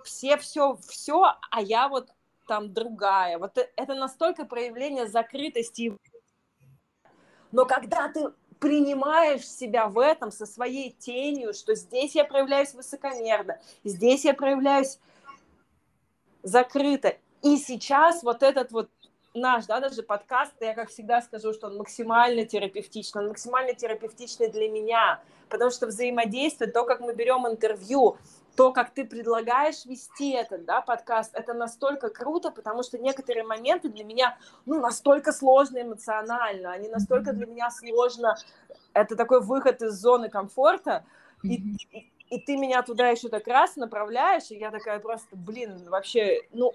все все, все, а я вот там другая. Вот это настолько проявление закрытости но когда ты принимаешь себя в этом со своей тенью, что здесь я проявляюсь высокомерно, здесь я проявляюсь закрыто. И сейчас вот этот вот наш, да, даже подкаст, я как всегда скажу, что он максимально терапевтичный, он максимально терапевтичный для меня, потому что взаимодействие, то, как мы берем интервью, то, как ты предлагаешь вести этот да, подкаст, это настолько круто, потому что некоторые моменты для меня ну, настолько сложно эмоционально, они настолько для меня сложно, это такой выход из зоны комфорта, и, и, и ты меня туда еще так раз направляешь, и я такая просто, блин, вообще, ну,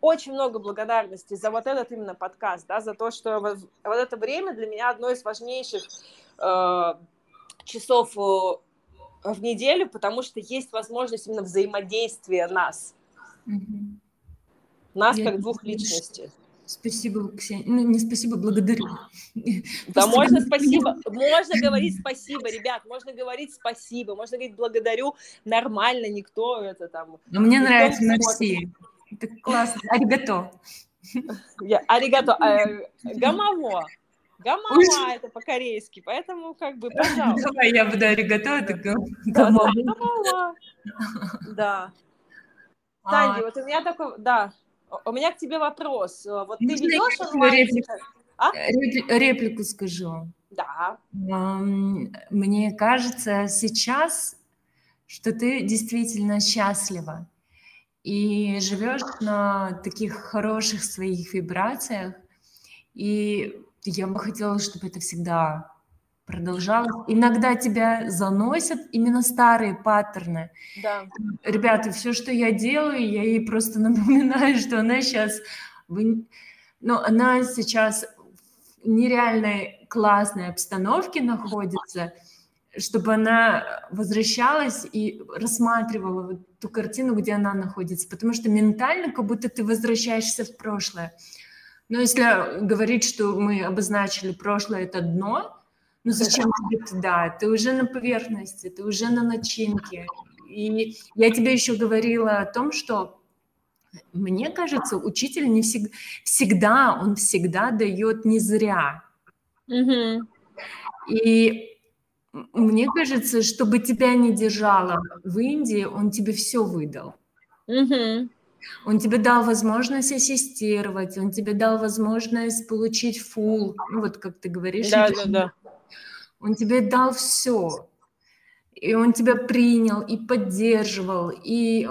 очень много благодарности за вот этот именно подкаст, да, за то, что вот, вот это время для меня одно из важнейших э, часов э, в неделю, потому что есть возможность именно взаимодействия нас. Угу. Нас Я как двух личностей. Спасибо, Ксения. Ну, не спасибо, благодарю. Да, можно спасибо. Можно говорить спасибо, ребят, можно говорить спасибо, можно говорить благодарю. Нормально, никто это там... Но мне нравится мерси. Это классно. Аригато. Аригато. Э, Гамама это по-корейски, поэтому как бы, пожалуйста. Давай я буду аригато, это гамама. Да. А. Санди, вот у меня такой, да, у меня к тебе вопрос. Вот ты ведешь онлайн... А? Реплику скажу. Да. Мне кажется сейчас, что ты действительно счастлива и живешь на таких хороших своих вибрациях, и я бы хотела, чтобы это всегда продолжалось. Иногда тебя заносят именно старые паттерны. Да. Ребята, все, что я делаю, я ей просто напоминаю, что она сейчас... Вы... Ну, она сейчас в нереальной классной обстановке находится, чтобы она возвращалась и рассматривала вот ту картину, где она находится, потому что ментально как будто ты возвращаешься в прошлое. Но если говорить, что мы обозначили прошлое это дно, ну зачем тебе туда? Ты уже на поверхности, ты уже на начинке. И я тебе еще говорила о том, что мне кажется, учитель не всегда, всегда он всегда дает не зря. Угу. И мне кажется, чтобы тебя не держало в Индии, он тебе все выдал. Угу. Он тебе дал возможность ассистировать, он тебе дал возможность получить фул, ну вот как ты говоришь. Да, да, да. Он тебе дал все. И он тебя принял и поддерживал, и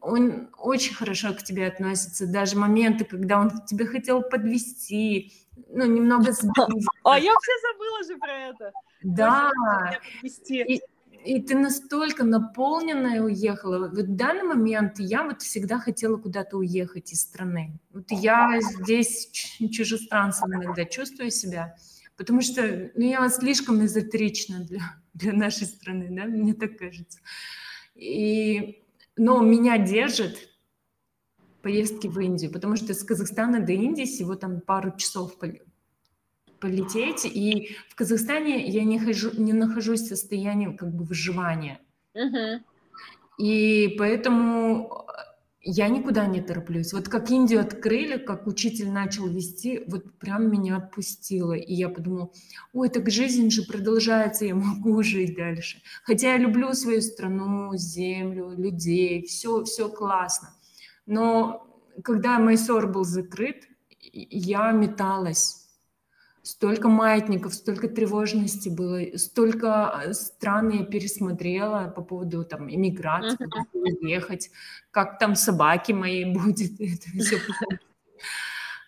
он очень хорошо к тебе относится. Даже моменты, когда он тебе хотел подвести, ну, немного. А я все забыла же про это. Да. И, и ты настолько наполненная уехала. Вот в данный момент я вот всегда хотела куда-то уехать из страны. Вот я здесь чужестранцем иногда чувствую себя, потому что ну, я слишком эзотерична для, для нашей страны, да, мне так кажется. И, но меня держит поездки в Индию, потому что из Казахстана до Индии всего там пару часов полететь, и в Казахстане я не, хожу, не нахожусь в состоянии как бы выживания. И поэтому я никуда не тороплюсь. Вот как Индию открыли, как учитель начал вести, вот прям меня отпустило. И я подумала, ой, так жизнь же продолжается, я могу жить дальше. Хотя я люблю свою страну, землю, людей, все, все классно. Но когда Майсор был закрыт, я металась столько маятников, столько тревожности было, столько э, стран я пересмотрела по поводу там иммиграции, uh-huh. уехать, как там собаки мои будет, это все.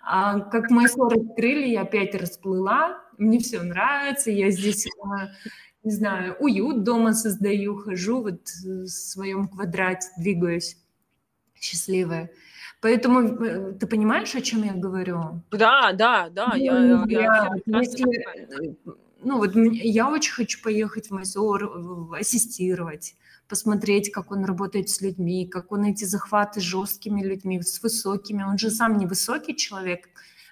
А как мои ссоры открыли, я опять расплыла, мне все нравится, я здесь, а, не знаю, уют дома создаю, хожу вот в своем квадрате, двигаюсь счастливая. Поэтому э, ты понимаешь, о чем я говорю? Да, да, да. Ну, я, я, я, если, ну вот я очень хочу поехать в Майсор, ассистировать, посмотреть, как он работает с людьми, как он эти захваты с жесткими людьми, с высокими. Он же сам невысокий человек.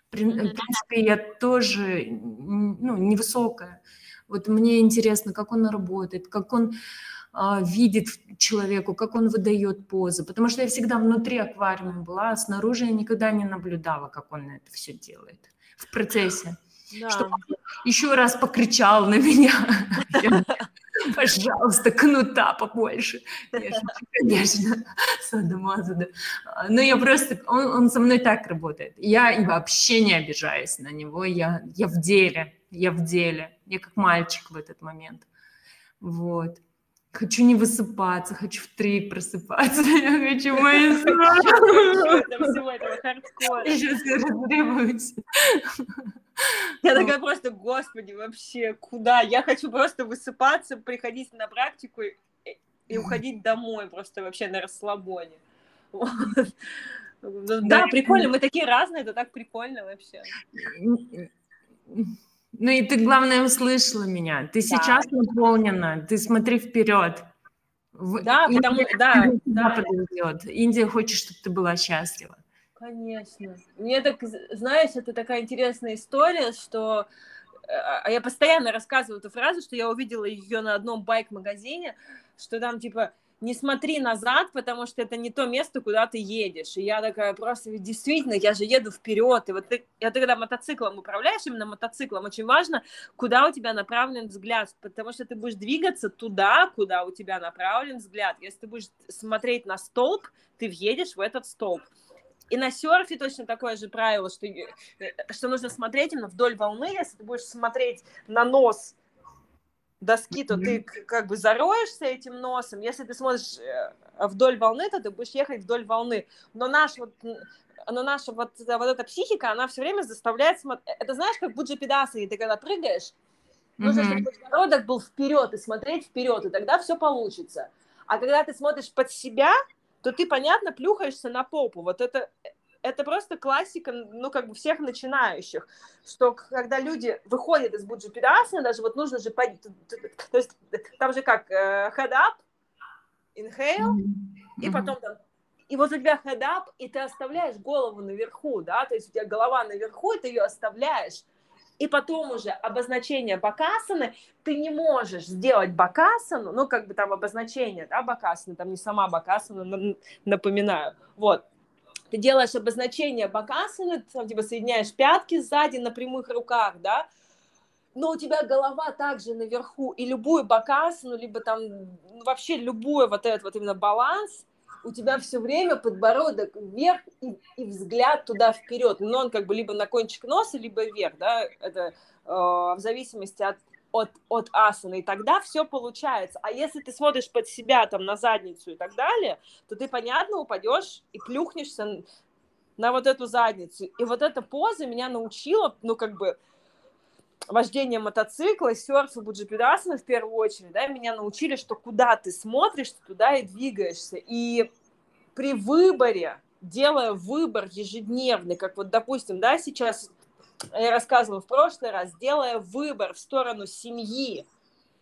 В принципе, я тоже ну, невысокая. Вот мне интересно, как он работает, как он видит человеку, как он выдает позы. Потому что я всегда внутри аквариума была, а снаружи я никогда не наблюдала, как он это все делает в процессе. Да. Чтобы еще раз покричал на меня. Пожалуйста, кнута побольше. Конечно, садомаза, да. Но я просто, он, он со мной так работает. Я вообще не обижаюсь на него, я, я в деле, я в деле. Я как мальчик в этот момент. Вот. Хочу не высыпаться, хочу в три просыпаться. Я хочу мои я такая просто, господи, вообще, куда? Я хочу просто высыпаться, приходить на практику и, уходить домой просто вообще на расслабоне. Да, да, прикольно, мы такие разные, это так прикольно вообще. Ну и ты, главное, услышала меня. Ты да. сейчас наполнена, ты смотри вперед. Да, Индия, потому да, да. Подойдет. Индия хочет, чтобы ты была счастлива. Конечно. Мне так, знаешь, это такая интересная история, что э, а я постоянно рассказываю эту фразу, что я увидела ее на одном байк-магазине, что там типа не смотри назад, потому что это не то место, куда ты едешь. И я такая просто, действительно, я же еду вперед. И вот ты, ты когда мотоциклом управляешь, именно мотоциклом, очень важно, куда у тебя направлен взгляд, потому что ты будешь двигаться туда, куда у тебя направлен взгляд. Если ты будешь смотреть на столб, ты въедешь в этот столб. И на серфе точно такое же правило, что, э, что нужно смотреть именно вдоль волны. Если ты будешь смотреть на нос доски, то ты как бы зароешься этим носом. Если ты смотришь э, вдоль волны, то ты будешь ехать вдоль волны. Но наш вот но наша вот, вот эта психика, она все время заставляет смотреть. Э, это знаешь, как буджипедасы, ты когда прыгаешь, нужно, чтобы подбородок был вперед и смотреть вперед, и тогда все получится. А когда ты смотришь под себя, то ты, понятно, плюхаешься на попу. Вот это, это просто классика, ну, как бы всех начинающих, что когда люди выходят из буджипидасаны, даже вот нужно же, то есть там же как uh, head up, inhale, mm-hmm. и потом там, и вот у тебя head up, и ты оставляешь голову наверху, да, то есть у тебя голова наверху, и ты ее оставляешь, и потом уже обозначение бакасаны, ты не можешь сделать бакасану, ну, как бы там обозначение, да, бакасаны, там не сама бакасана, напоминаю, вот, ты делаешь обозначение бакасаны, там, типа, соединяешь пятки сзади на прямых руках, да, но у тебя голова также наверху, и любую бакасану, либо там ну, вообще любой вот этот вот именно баланс, у тебя все время подбородок вверх и, и взгляд туда вперед, но он как бы либо на кончик носа, либо вверх, да, это э, в зависимости от от, от асаны, и тогда все получается. А если ты смотришь под себя, там, на задницу и так далее, то ты, понятно, упадешь и плюхнешься на вот эту задницу. И вот эта поза меня научила, ну, как бы, вождение мотоцикла, серф и буджипедасана в первую очередь, да, меня научили, что куда ты смотришь, ты туда и двигаешься. И при выборе, делая выбор ежедневный, как вот, допустим, да, сейчас я рассказывала в прошлый раз, делая выбор в сторону семьи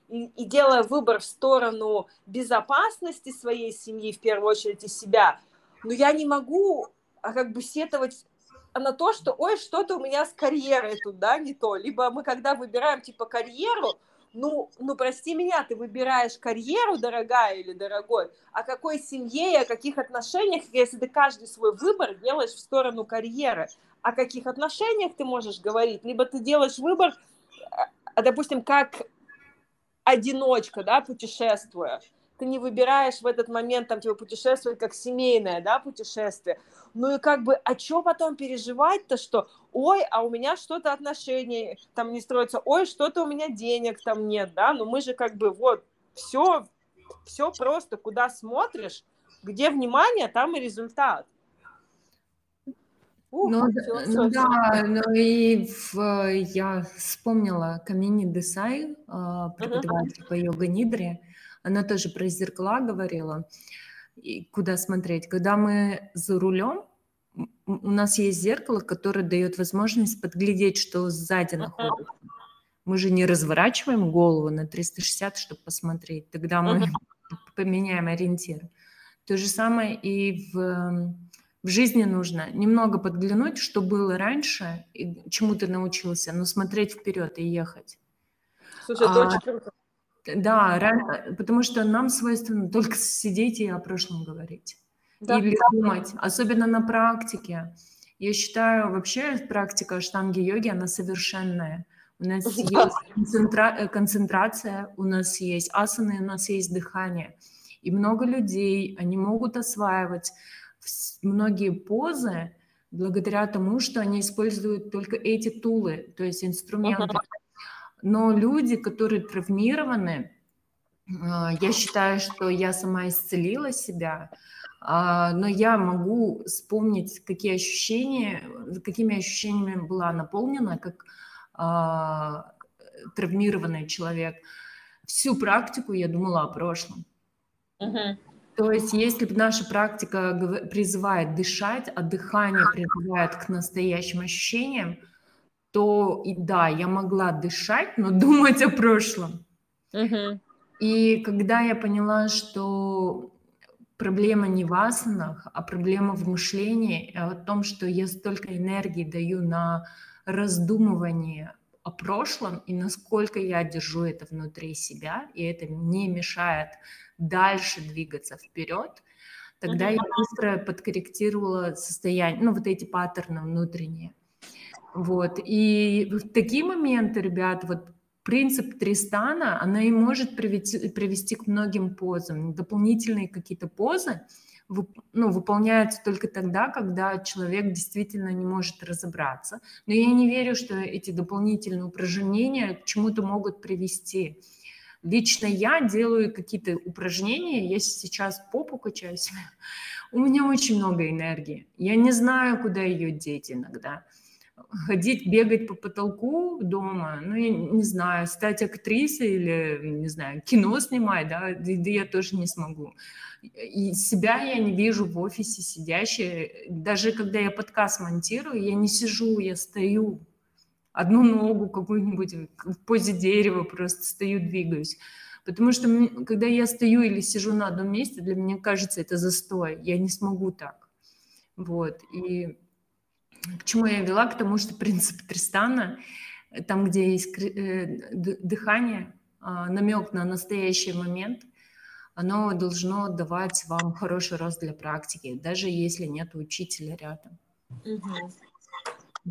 и, делая выбор в сторону безопасности своей семьи, в первую очередь и себя, но я не могу а как бы сетовать на то, что, ой, что-то у меня с карьерой тут, да, не то. Либо мы, когда выбираем, типа, карьеру, ну, ну, прости меня, ты выбираешь карьеру, дорогая или дорогой, о какой семье и о каких отношениях, если ты каждый свой выбор делаешь в сторону карьеры, о каких отношениях ты можешь говорить, либо ты делаешь выбор, а, допустим, как одиночка, да, путешествуя, ты не выбираешь в этот момент там типа путешествовать как семейное, да, путешествие. Ну и как бы, а что потом переживать-то, что, ой, а у меня что-то отношения там не строятся, ой, что-то у меня денег там нет, да, ну мы же как бы вот все, все просто, куда смотришь, где внимание, там и результат. Ух, ну, все, ну все, да, ну и в, я вспомнила Камини Десай, а, преподаватель uh-huh. по йога-нидре, она тоже про зеркала говорила, и куда смотреть. Когда мы за рулем, у нас есть зеркало, которое дает возможность подглядеть, что сзади находится. Мы же не разворачиваем голову на 360, чтобы посмотреть. Тогда мы поменяем ориентир. То же самое и в, в жизни нужно немного подглянуть, что было раньше, и чему ты научился, но смотреть вперед и ехать. Слушай, это а, очень круто. Да, потому что нам свойственно только сидеть и о прошлом говорить. Да. Или думать, особенно на практике. Я считаю, вообще практика штанги-йоги, она совершенная. У нас да. есть концентра... Э, концентрация, у нас есть асаны, у нас есть дыхание. И много людей, они могут осваивать многие позы благодаря тому, что они используют только эти тулы, то есть инструменты. Uh-huh. Но люди, которые травмированы, а, я считаю, что я сама исцелила себя, а, но я могу вспомнить, какие ощущения, какими ощущениями была наполнена, как а, травмированный человек. Всю практику я думала о прошлом. Угу. То есть, если бы наша практика призывает дышать, а дыхание призывает к настоящим ощущениям, то и да, я могла дышать, но думать о прошлом. И когда я поняла, что проблема не в асанах, а проблема в мышлении, а о том, что я столько энергии даю на раздумывание о прошлом и насколько я держу это внутри себя, и это не мешает дальше двигаться вперед, тогда я быстро подкорректировала состояние, ну вот эти паттерны внутренние. Вот. И в такие моменты, ребят, вот принцип Тристана, она и может привести, привести к многим позам. Дополнительные какие-то позы ну, выполняются только тогда, когда человек действительно не может разобраться. Но я не верю, что эти дополнительные упражнения к чему-то могут привести. Лично я делаю какие-то упражнения, я сейчас попу качаюсь, у меня очень много энергии. Я не знаю, куда ее деть иногда ходить, бегать по потолку дома, ну, я не знаю, стать актрисой или, не знаю, кино снимать, да, да, я тоже не смогу. И себя я не вижу в офисе сидящей. Даже когда я подкаст монтирую, я не сижу, я стою. Одну ногу какую-нибудь в позе дерева просто стою, двигаюсь. Потому что когда я стою или сижу на одном месте, для меня кажется это застой. Я не смогу так. Вот. И к чему я вела? К тому, что принцип Тристана, э, там, где есть э, дыхание, а, намек на настоящий момент, оно должно давать вам хороший рост для практики, даже если нет учителя рядом. Угу.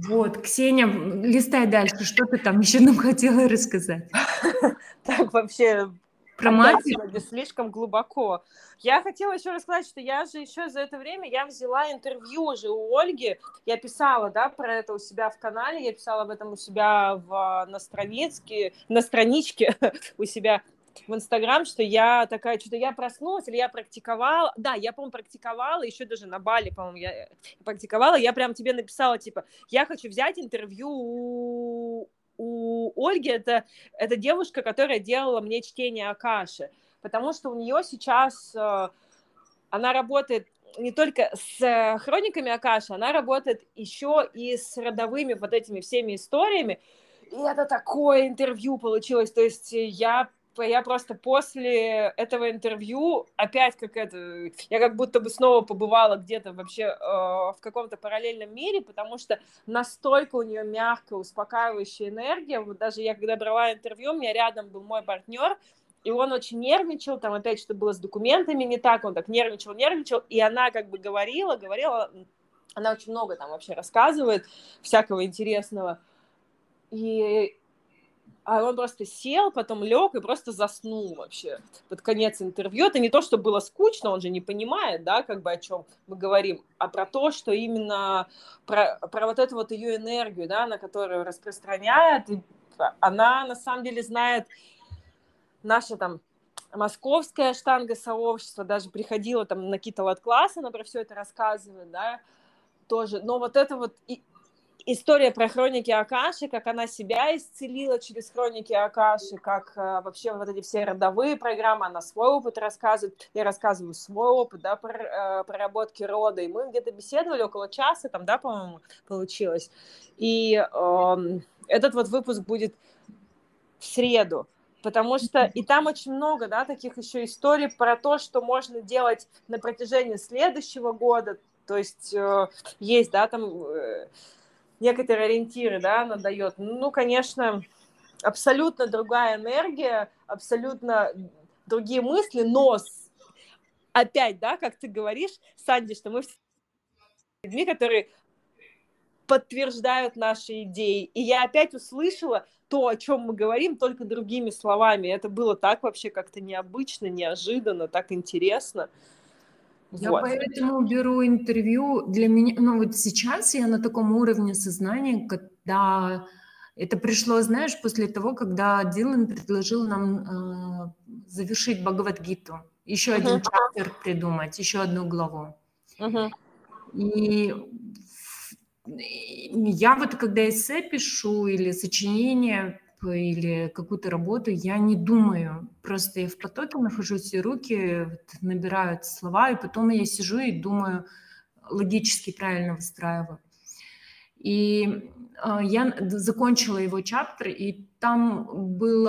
Вот, Ксения, листай дальше, что ты там еще нам хотела рассказать? Так, вообще про мать? Слишком глубоко. Я хотела еще рассказать, что я же еще за это время, я взяла интервью уже у Ольги, я писала, да, про это у себя в канале, я писала об этом у себя в, на страничке, на страничке у себя в Инстаграм, что я такая, что-то я проснулась, или я практиковала, да, я, по-моему, практиковала, еще даже на Бали, по-моему, я практиковала, я прям тебе написала, типа, я хочу взять интервью у у Ольги это, это девушка, которая делала мне чтение Акаши, потому что у нее сейчас э, она работает не только с э, хрониками Акаши, она работает еще и с родовыми вот этими всеми историями. И это такое интервью получилось. То есть я я просто после этого интервью опять как это, я как будто бы снова побывала где-то вообще э, в каком-то параллельном мире, потому что настолько у нее мягкая, успокаивающая энергия. Вот даже я когда брала интервью, у меня рядом был мой партнер, и он очень нервничал, там опять что было с документами не так, он так нервничал, нервничал, и она как бы говорила, говорила, она очень много там вообще рассказывает всякого интересного, и а он просто сел, потом лег и просто заснул вообще под конец интервью. Это не то, что было скучно, он же не понимает, да, как бы о чем мы говорим, а про то, что именно про, про вот эту вот ее энергию, да, на которую распространяет, она на самом деле знает наше там московское штанго-сообщество, даже приходила там на какие-то классы, она про все это рассказывает, да, тоже. Но вот это вот и, история про хроники Акаши, как она себя исцелила через хроники Акаши, как э, вообще вот эти все родовые программы, она свой опыт рассказывает, я рассказываю свой опыт, да, про э, проработки рода, и мы где-то беседовали около часа, там, да, по-моему, получилось, и э, этот вот выпуск будет в среду, потому что и там очень много, да, таких еще историй про то, что можно делать на протяжении следующего года, то есть э, есть, да, там э, некоторые ориентиры, да, она дает. Ну, конечно, абсолютно другая энергия, абсолютно другие мысли, но опять, да, как ты говоришь, Санди, что мы людьми, которые подтверждают наши идеи. И я опять услышала то, о чем мы говорим, только другими словами. Это было так вообще как-то необычно, неожиданно, так интересно. Я вот. поэтому беру интервью для меня, ну вот сейчас я на таком уровне сознания, когда это пришло, знаешь, после того, когда Дилан предложил нам э, завершить Бхагавадгиту, еще uh-huh. один чаптер придумать, еще одну главу. Uh-huh. И я вот когда эссе пишу или сочинение, или какую-то работу, я не думаю. Просто я в потоке нахожусь, и руки вот набирают слова, и потом я сижу и думаю, логически правильно выстраиваю. И э, я закончила его чаптер, и там был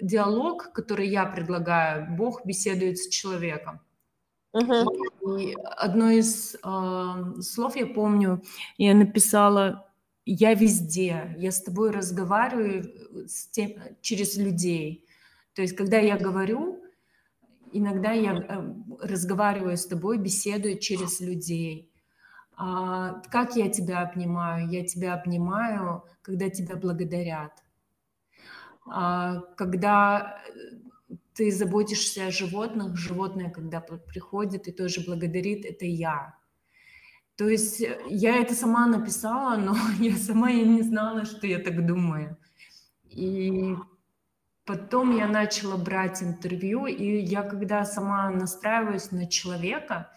диалог, который я предлагаю. Бог беседует с человеком. Uh-huh. И одно из э, слов я помню, я написала я везде, я с тобой разговариваю э, с тем, через людей. То есть, когда я говорю, иногда я э, разговариваю с тобой, беседую через людей. А, как я тебя обнимаю? Я тебя обнимаю, когда тебя благодарят. А, когда э, ты заботишься о животных, животное, когда приходит и тоже благодарит, это я. То есть э, я это сама написала, но я сама и не знала, что я так думаю. И потом я начала брать интервью, и я когда сама настраиваюсь на человека,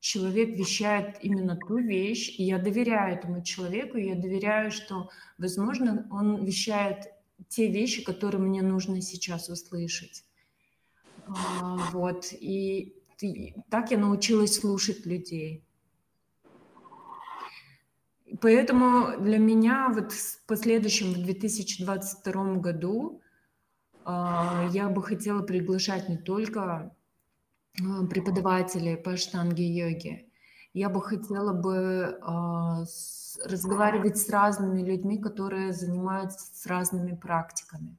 человек вещает именно ту вещь, и я доверяю этому человеку, и я доверяю, что, возможно, он вещает те вещи, которые мне нужно сейчас услышать. А, вот, и так я научилась слушать людей. Поэтому для меня вот в последующем, в 2022 году, а, я бы хотела приглашать не только а, преподавателей по штанге йоги, я бы хотела бы а, разговаривать с разными людьми, которые занимаются с разными практиками.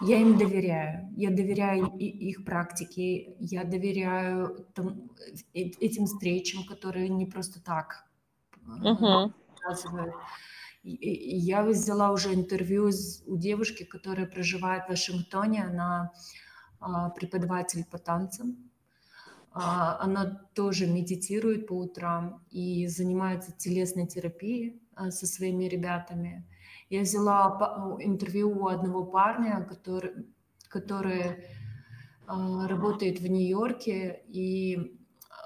Я им доверяю. Я доверяю их практике. Я доверяю э, этим встречам, которые не просто так uh-huh. я взяла уже интервью у девушки, которая проживает в Вашингтоне, она а, преподаватель по танцам. А, она тоже медитирует по утрам и занимается телесной терапией а, со своими ребятами. Я взяла интервью у одного парня, который, который работает в Нью-Йорке, и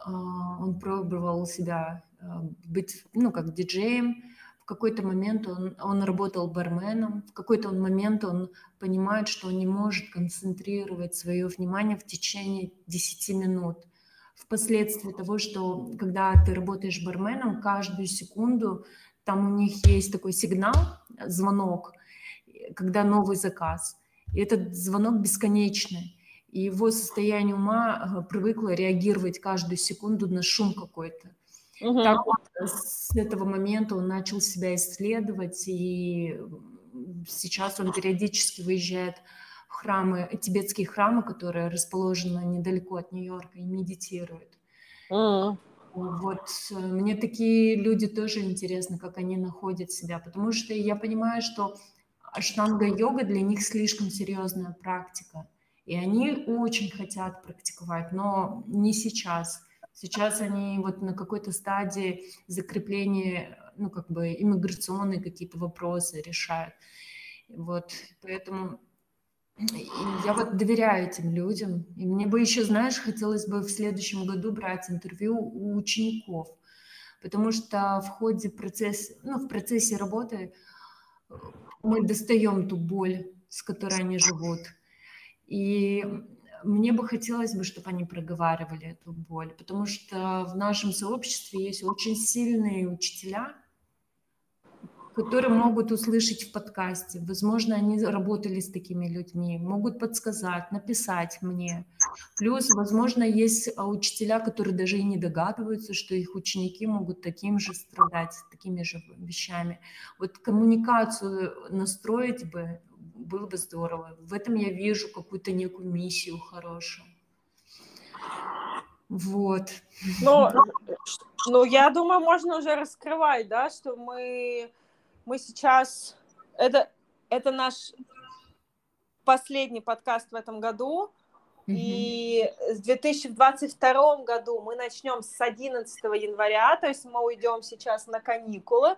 он пробовал себя быть, ну, как диджеем в какой-то момент он, он работал барменом, в какой-то момент он понимает, что он не может концентрировать свое внимание в течение 10 минут. Впоследствии того, что когда ты работаешь барменом, каждую секунду там у них есть такой сигнал, звонок, когда новый заказ. И этот звонок бесконечный. И его состояние ума э, привыкло реагировать каждую секунду на шум какой-то. Угу. Так вот, с этого момента он начал себя исследовать, и сейчас он периодически выезжает в храмы, тибетские храмы, которые расположены недалеко от Нью-Йорка, и медитирует. Mm. Вот э, мне такие люди тоже интересны, как они находят себя, потому что я понимаю, что аштанга-йога для них слишком серьезная практика, и они очень хотят практиковать, но не сейчас. Сейчас они вот на какой-то стадии закрепления, ну, как бы иммиграционные какие-то вопросы решают. Вот, поэтому я вот доверяю этим людям. И мне бы еще, знаешь, хотелось бы в следующем году брать интервью у учеников, потому что в ходе процесса, ну, в процессе работы мы достаем ту боль, с которой они живут. И мне бы хотелось бы, чтобы они проговаривали эту боль, потому что в нашем сообществе есть очень сильные учителя, которые могут услышать в подкасте. Возможно, они работали с такими людьми, могут подсказать, написать мне. Плюс, возможно, есть учителя, которые даже и не догадываются, что их ученики могут таким же страдать, такими же вещами. Вот коммуникацию настроить бы, было бы здорово. В этом я вижу какую-то некую миссию хорошую. Вот. Ну, ну, я думаю, можно уже раскрывать, да, что мы, мы сейчас... Это, это наш последний подкаст в этом году, mm-hmm. и в 2022 году мы начнем с 11 января, то есть мы уйдем сейчас на каникулы,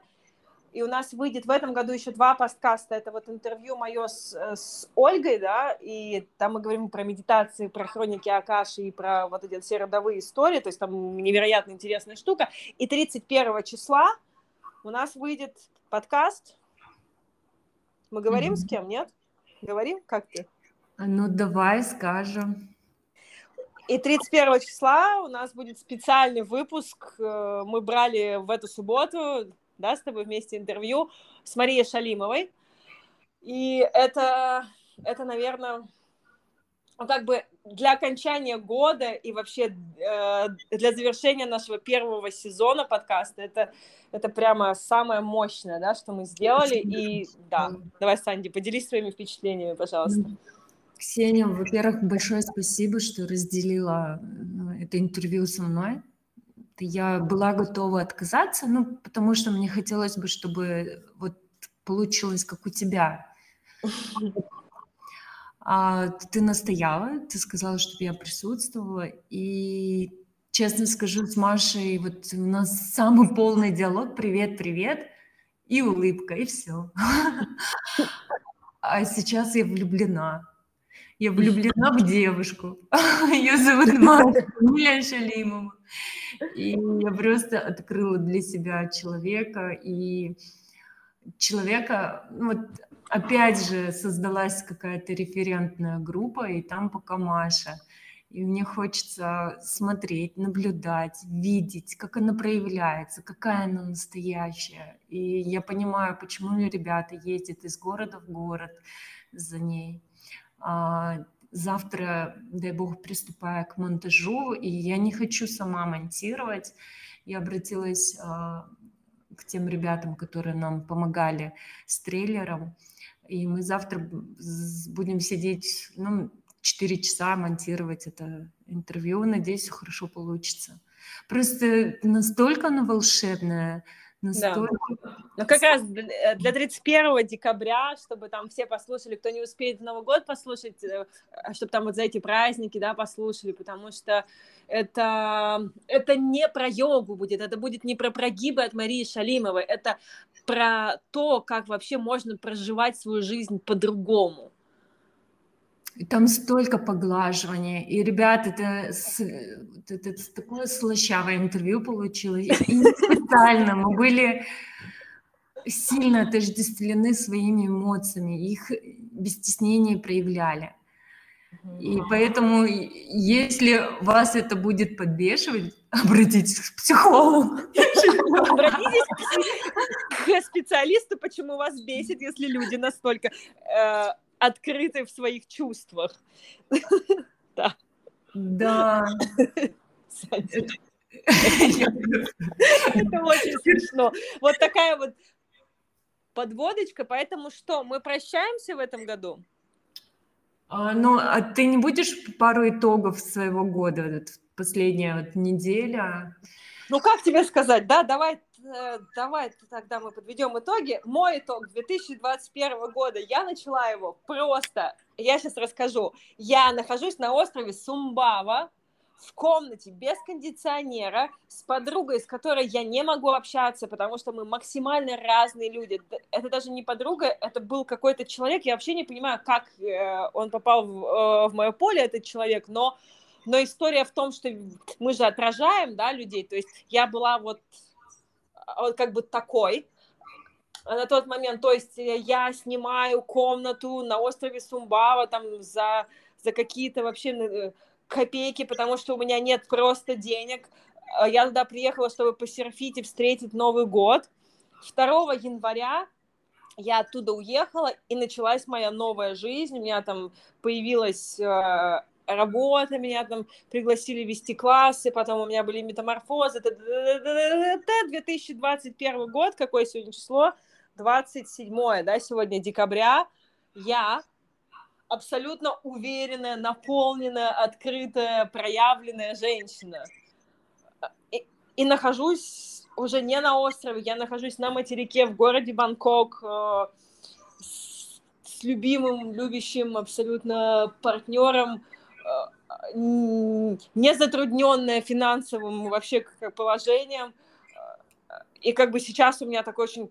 и у нас выйдет в этом году еще два подкаста. Это вот интервью мое с, с Ольгой, да, и там мы говорим про медитации, про хроники Акаши и про вот эти все родовые истории, то есть там невероятно интересная штука. И 31 числа у нас выйдет подкаст. Мы говорим mm-hmm. с кем, нет? Говорим? Как ты? Ну, давай скажем. И 31 числа у нас будет специальный выпуск. Э, мы брали в эту субботу да, с тобой вместе интервью с Марией Шалимовой. И это, это наверное, ну, как бы для окончания года и вообще э, для завершения нашего первого сезона подкаста это, это прямо самое мощное, да, что мы сделали. И да, давай, Санди, поделись своими впечатлениями, пожалуйста. Ксения, во-первых, большое спасибо, что разделила э, это интервью со мной я была готова отказаться, ну, потому что мне хотелось бы, чтобы вот получилось, как у тебя. А ты настояла, ты сказала, чтобы я присутствовала, и честно скажу, с Машей вот у нас самый полный диалог, привет, привет, и улыбка, и все. А сейчас я влюблена. Я влюблена в девушку. Ее зовут Маша Шалимова. И я просто открыла для себя человека, и человека, ну вот опять же создалась какая-то референтная группа, и там пока Маша. И мне хочется смотреть, наблюдать, видеть, как она проявляется, какая она настоящая. И я понимаю, почему ребята ездят из города в город за ней. Завтра, дай бог, приступая к монтажу, и я не хочу сама монтировать. Я обратилась а, к тем ребятам, которые нам помогали с трейлером, и мы завтра будем сидеть, ну, 4 часа монтировать это интервью. Надеюсь, хорошо получится. Просто настолько оно волшебное, Настолько... Да. Ну, как раз для 31 декабря, чтобы там все послушали, кто не успеет Новый год послушать, э, чтобы там вот за эти праздники, да, послушали, потому что это, это не про йогу будет, это будет не про прогибы от Марии Шалимовой, это про то, как вообще можно проживать свою жизнь по-другому. И там столько поглаживания. И, ребят, это, это, это такое слащавое интервью получилось. И не специально. Мы были сильно отождествлены своими эмоциями, их без стеснения проявляли. И поэтому, если вас это будет подбешивать, обратитесь к психологу. Обратитесь к специалисту, почему вас бесит, если люди настолько э, открыты в своих чувствах. Да. Да. Это очень смешно. Вот такая вот подводочка. Поэтому что, мы прощаемся в этом году? А, ну, а ты не будешь пару итогов своего года, последняя вот неделя? Ну, как тебе сказать, да, давай, давай тогда мы подведем итоги. Мой итог 2021 года, я начала его просто, я сейчас расскажу. Я нахожусь на острове Сумбава, в комнате без кондиционера с подругой, с которой я не могу общаться, потому что мы максимально разные люди. Это даже не подруга, это был какой-то человек. Я вообще не понимаю, как э, он попал в, э, в мое поле, этот человек, но, но история в том, что мы же отражаем да, людей. То есть я была вот, вот как бы такой, на тот момент, то есть я снимаю комнату на острове Сумбава там за, за какие-то вообще э, копейки, потому что у меня нет просто денег. А, я туда приехала, чтобы посерфить и встретить Новый год. 2 января я оттуда уехала, и началась моя новая жизнь. У меня там появилась э, работа, меня там пригласили вести классы, потом у меня были метаморфозы. Это 2021 год, какое сегодня число? 27, да, сегодня декабря. Я абсолютно уверенная, наполненная, открытая, проявленная женщина. И, и нахожусь уже не на острове, я нахожусь на материке в городе Бангкок э, с, любимым, любящим абсолютно партнером, не затрудненная финансовым вообще положением. И как бы сейчас у меня такой очень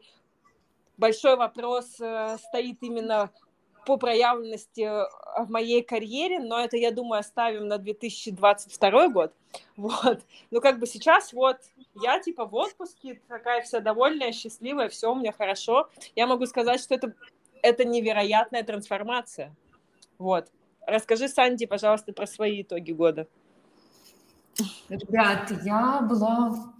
большой вопрос э, стоит именно по проявленности э, в моей карьере, но это, я думаю, оставим на 2022 год. Вот. Ну, как бы сейчас вот я типа в отпуске, такая вся довольная, счастливая, все у меня хорошо. Я могу сказать, что это, это невероятная трансформация. Вот. Расскажи, Санди, пожалуйста, про свои итоги года. Ребят, я была в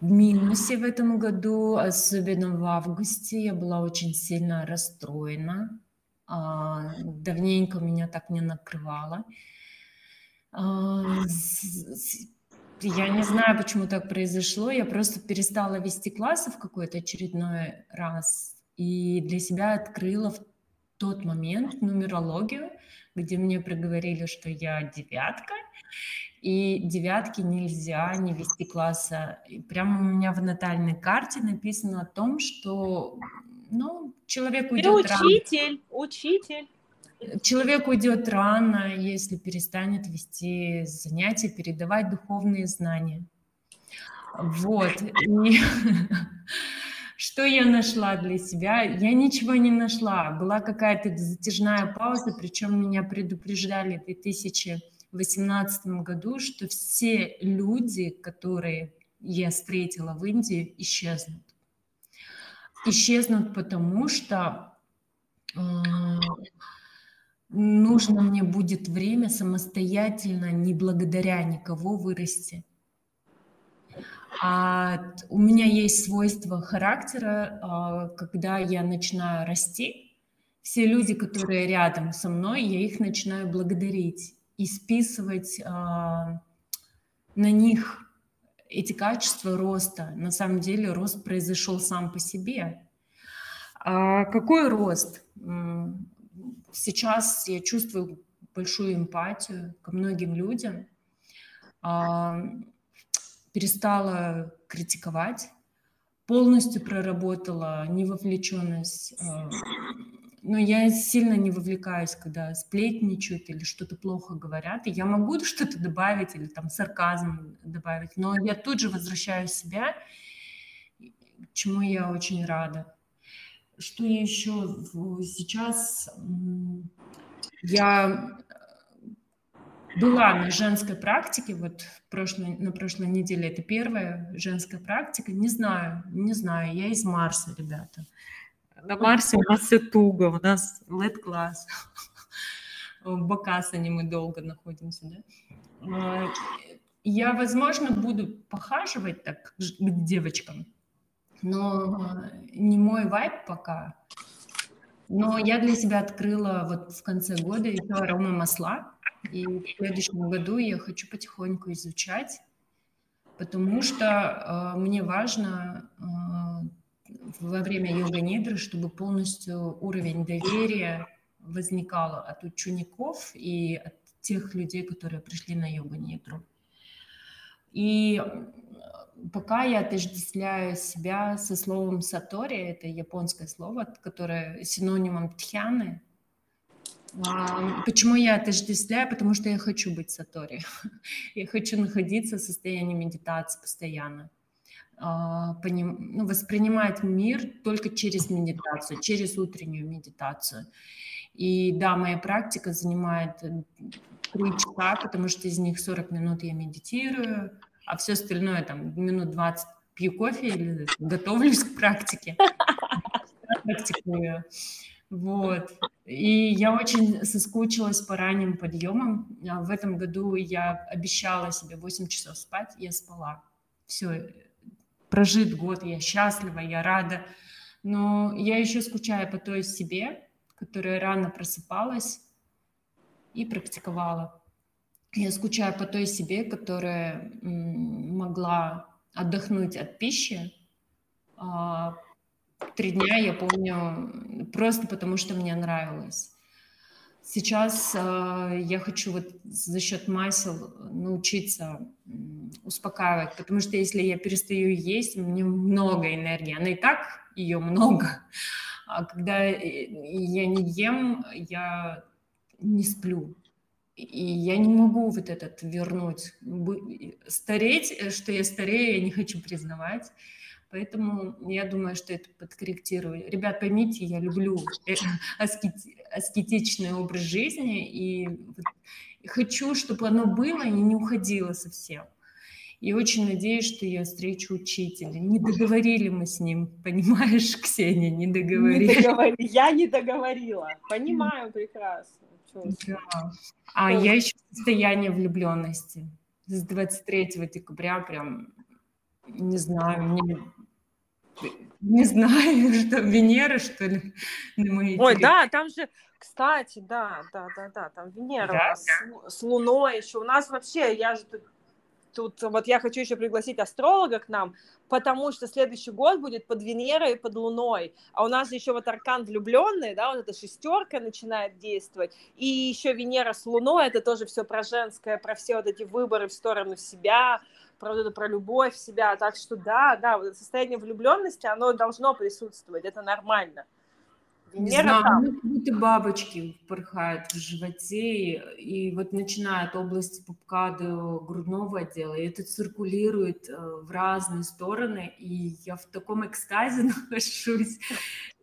минусе в этом году, особенно в августе. Я была очень сильно расстроена. А, давненько меня так не накрывало. А, я не знаю, почему так произошло. Я просто перестала вести классы в какой-то очередной раз и для себя открыла в тот момент нумерологию, где мне проговорили, что я девятка, и девятки нельзя не вести класса. И прямо у меня в натальной карте написано о том, что ну, человек уйдет Ты учитель, рано. учитель. Человек уйдет рано, если перестанет вести занятия, передавать духовные знания. Вот. И что я нашла для себя? Я ничего не нашла. Была какая-то затяжная пауза, причем меня предупреждали в 2018 году, что все люди, которые я встретила в Индии, исчезнут исчезнут, потому что э, нужно мне будет время самостоятельно, не благодаря никого вырасти. А у меня есть свойство характера, а, когда я начинаю расти, все люди, которые рядом со мной, я их начинаю благодарить и списывать а, на них эти качества роста. На самом деле рост произошел сам по себе. А какой рост? Сейчас я чувствую большую эмпатию к многим людям. Перестала критиковать, полностью проработала невовлеченность а, но я сильно не вовлекаюсь, когда сплетничают или что-то плохо говорят. И я могу что-то добавить или там сарказм добавить, но я тут же возвращаю себя, чему я очень рада. Что еще сейчас? Я была на женской практике, вот прошлой, на прошлой неделе, это первая женская практика, не знаю, не знаю, я из Марса, ребята. На Марсе у нас все туго, у нас лет-класс. В Бакасане мы долго находимся, да. А, я, возможно, буду похаживать так к девочкам, но не мой вайб пока. Но я для себя открыла вот в конце года еще арома масла, и в следующем году я хочу потихоньку изучать, потому что э, мне важно э, во время йога-нидры, чтобы полностью уровень доверия возникал от учеников и от тех людей, которые пришли на йога-нидру. И пока я отождествляю себя со словом сатори, это японское слово, которое синонимом тхяны. А, почему я отождествляю? Потому что я хочу быть сатори. Я хочу находиться в состоянии медитации постоянно. А, поним, ну, воспринимать мир только через медитацию, через утреннюю медитацию. И да, моя практика занимает три часа, потому что из них 40 минут я медитирую, а все остальное там минут 20 пью кофе или готовлюсь к практике. Практикую. Вот. И я очень соскучилась по ранним подъемам. А в этом году я обещала себе 8 часов спать, я спала. Все, прожит год, я счастлива, я рада. Но я еще скучаю по той себе, которая рано просыпалась и практиковала. Я скучаю по той себе, которая могла отдохнуть от пищи. Три дня я помню просто потому, что мне нравилось. Сейчас э, я хочу вот за счет масел научиться успокаивать, потому что если я перестаю есть, мне много энергии, она и так ее много. А когда я не ем, я не сплю. И я не могу вот этот вернуть. Стареть, э, что я старею, я не хочу признавать. Поэтому я думаю, что это подкорректирую. Ребят, поймите, я люблю э, аскетичный образ жизни и хочу, чтобы оно было и не уходило совсем. И очень надеюсь, что я встречу учителя. Не договорили мы с ним, понимаешь, Ксения, не договорили. Не договор... Я не договорила, понимаю прекрасно. Да. А я еще в состоянии влюбленности. С 23 декабря прям, не знаю, не, не знаю, что Венера, что ли, на моей Ой, да, там же, кстати, да, да, да, да, там Венера да, с, да. с Луной еще. У нас вообще, я же тут Тут вот я хочу еще пригласить астролога к нам, потому что следующий год будет под Венерой и под Луной. А у нас еще вот аркан влюбленный, да, вот эта шестерка начинает действовать. И еще Венера с Луной, это тоже все про женское, про все вот эти выборы в сторону себя, про вот это, про любовь себя. Так что да, да, вот это состояние влюбленности, оно должно присутствовать, это нормально. Не знаю, там. ну, как будто бабочки порхают в животе, и, вот начинают области пупка до грудного отдела, и это циркулирует э, в разные стороны, и я в таком экстазе нахожусь,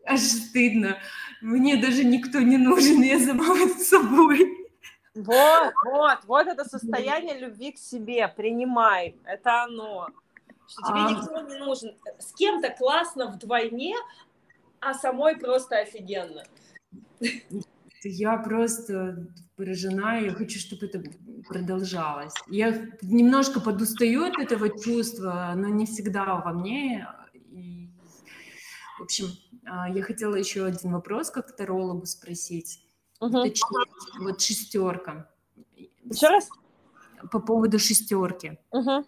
аж стыдно. Мне даже никто не нужен, я сама с собой. Вот, вот, вот это состояние любви к себе, принимай, это оно что тебе а... никто не нужен. С кем-то классно вдвойне, а самой просто офигенно. Я просто поражена, я хочу, чтобы это продолжалось. Я немножко подустаю от этого чувства, но не всегда во мне. И, в общем, а, я хотела еще один вопрос как тарологу спросить. Угу. Точнее, вот шестерка. Еще раз? По поводу шестерки. Угу.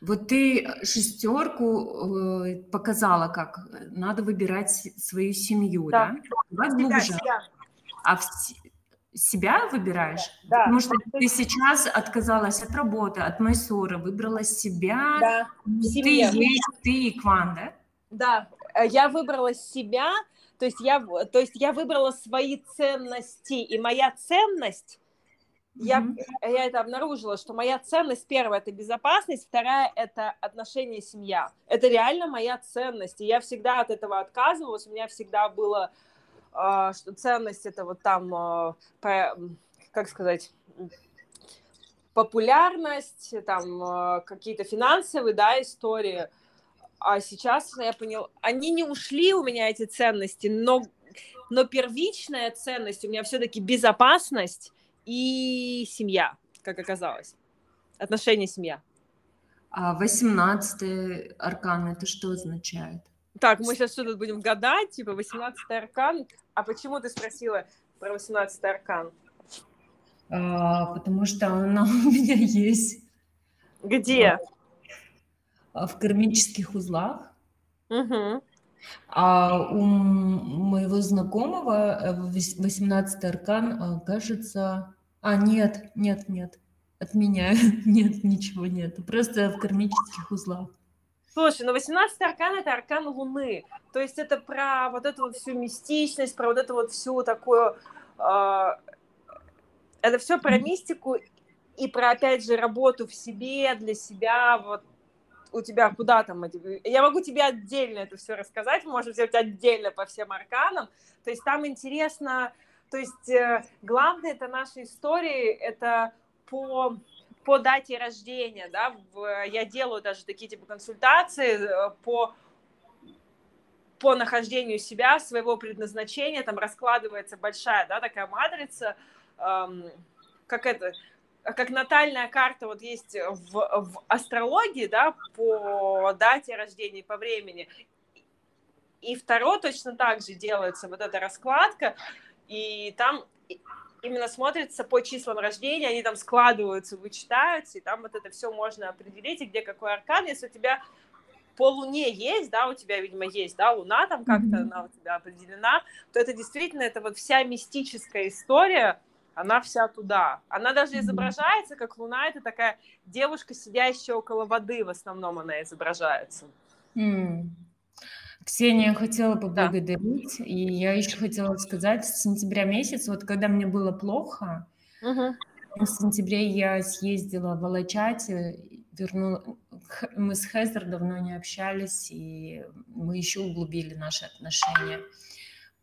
Вот ты шестерку э, показала, как надо выбирать свою семью, да? да? Себя, себя. А в себя выбираешь? Да. Потому что ты сейчас отказалась от работы, от Майсора, выбрала себя. Да, ты есть, ты и Кван, да? Да, э, я выбрала себя, то есть я, то есть я выбрала свои ценности, и моя ценность я, я это обнаружила, что моя ценность первая это безопасность, вторая это отношения семья. Это реально моя ценность, и я всегда от этого отказывалась. У меня всегда было, э, что ценность это вот там, э, по, как сказать, популярность, там э, какие-то финансовые, да, истории. А сейчас я понял, они не ушли у меня эти ценности, но, но первичная ценность у меня все-таки безопасность и семья, как оказалось. Отношения семья. А 18 аркан это что означает? Так, мы сейчас что тут будем гадать, типа 18 аркан. А почему ты спросила про 18 аркан? А, потому что она у меня есть. Где? А, в кармических узлах. Угу. А у моего знакомого 18 э, аркан, а, кажется... А, нет, нет, нет. От меня нет, ничего нет. Просто в кармических узлах. Слушай, ну 18 аркан это аркан Луны. То есть это про вот эту вот всю мистичность, про вот эту вот всю такую... Э, это все про мистику и про, опять же, работу в себе, для себя, вот у тебя куда там. Я могу тебе отдельно это все рассказать, можно взять отдельно по всем арканам. То есть там интересно... То есть э, главное это нашей истории, это по по дате рождения, да, я делаю даже такие типа консультации э, по по нахождению себя, своего предназначения, там раскладывается большая, да, такая матрица, эм, как это, как натальная карта вот есть в, в астрологии, да, по дате рождения, по времени. И второе точно так же делается вот эта раскладка, и там именно смотрится по числам рождения, они там складываются, вычитаются, и там вот это все можно определить, и где какой аркан, если у тебя по Луне есть, да, у тебя, видимо, есть, да, Луна там как-то, mm-hmm. она у тебя определена, то это действительно, это вот вся мистическая история, она вся туда. Она даже изображается, как Луна, это такая девушка, сидящая около воды, в основном она изображается. Mm. Ксения хотела поблагодарить, да. и я еще хотела сказать, с сентября месяца, вот когда мне было плохо, угу. в сентябре я съездила в Алачате, вернула, мы с Хезер давно не общались, и мы еще углубили наши отношения.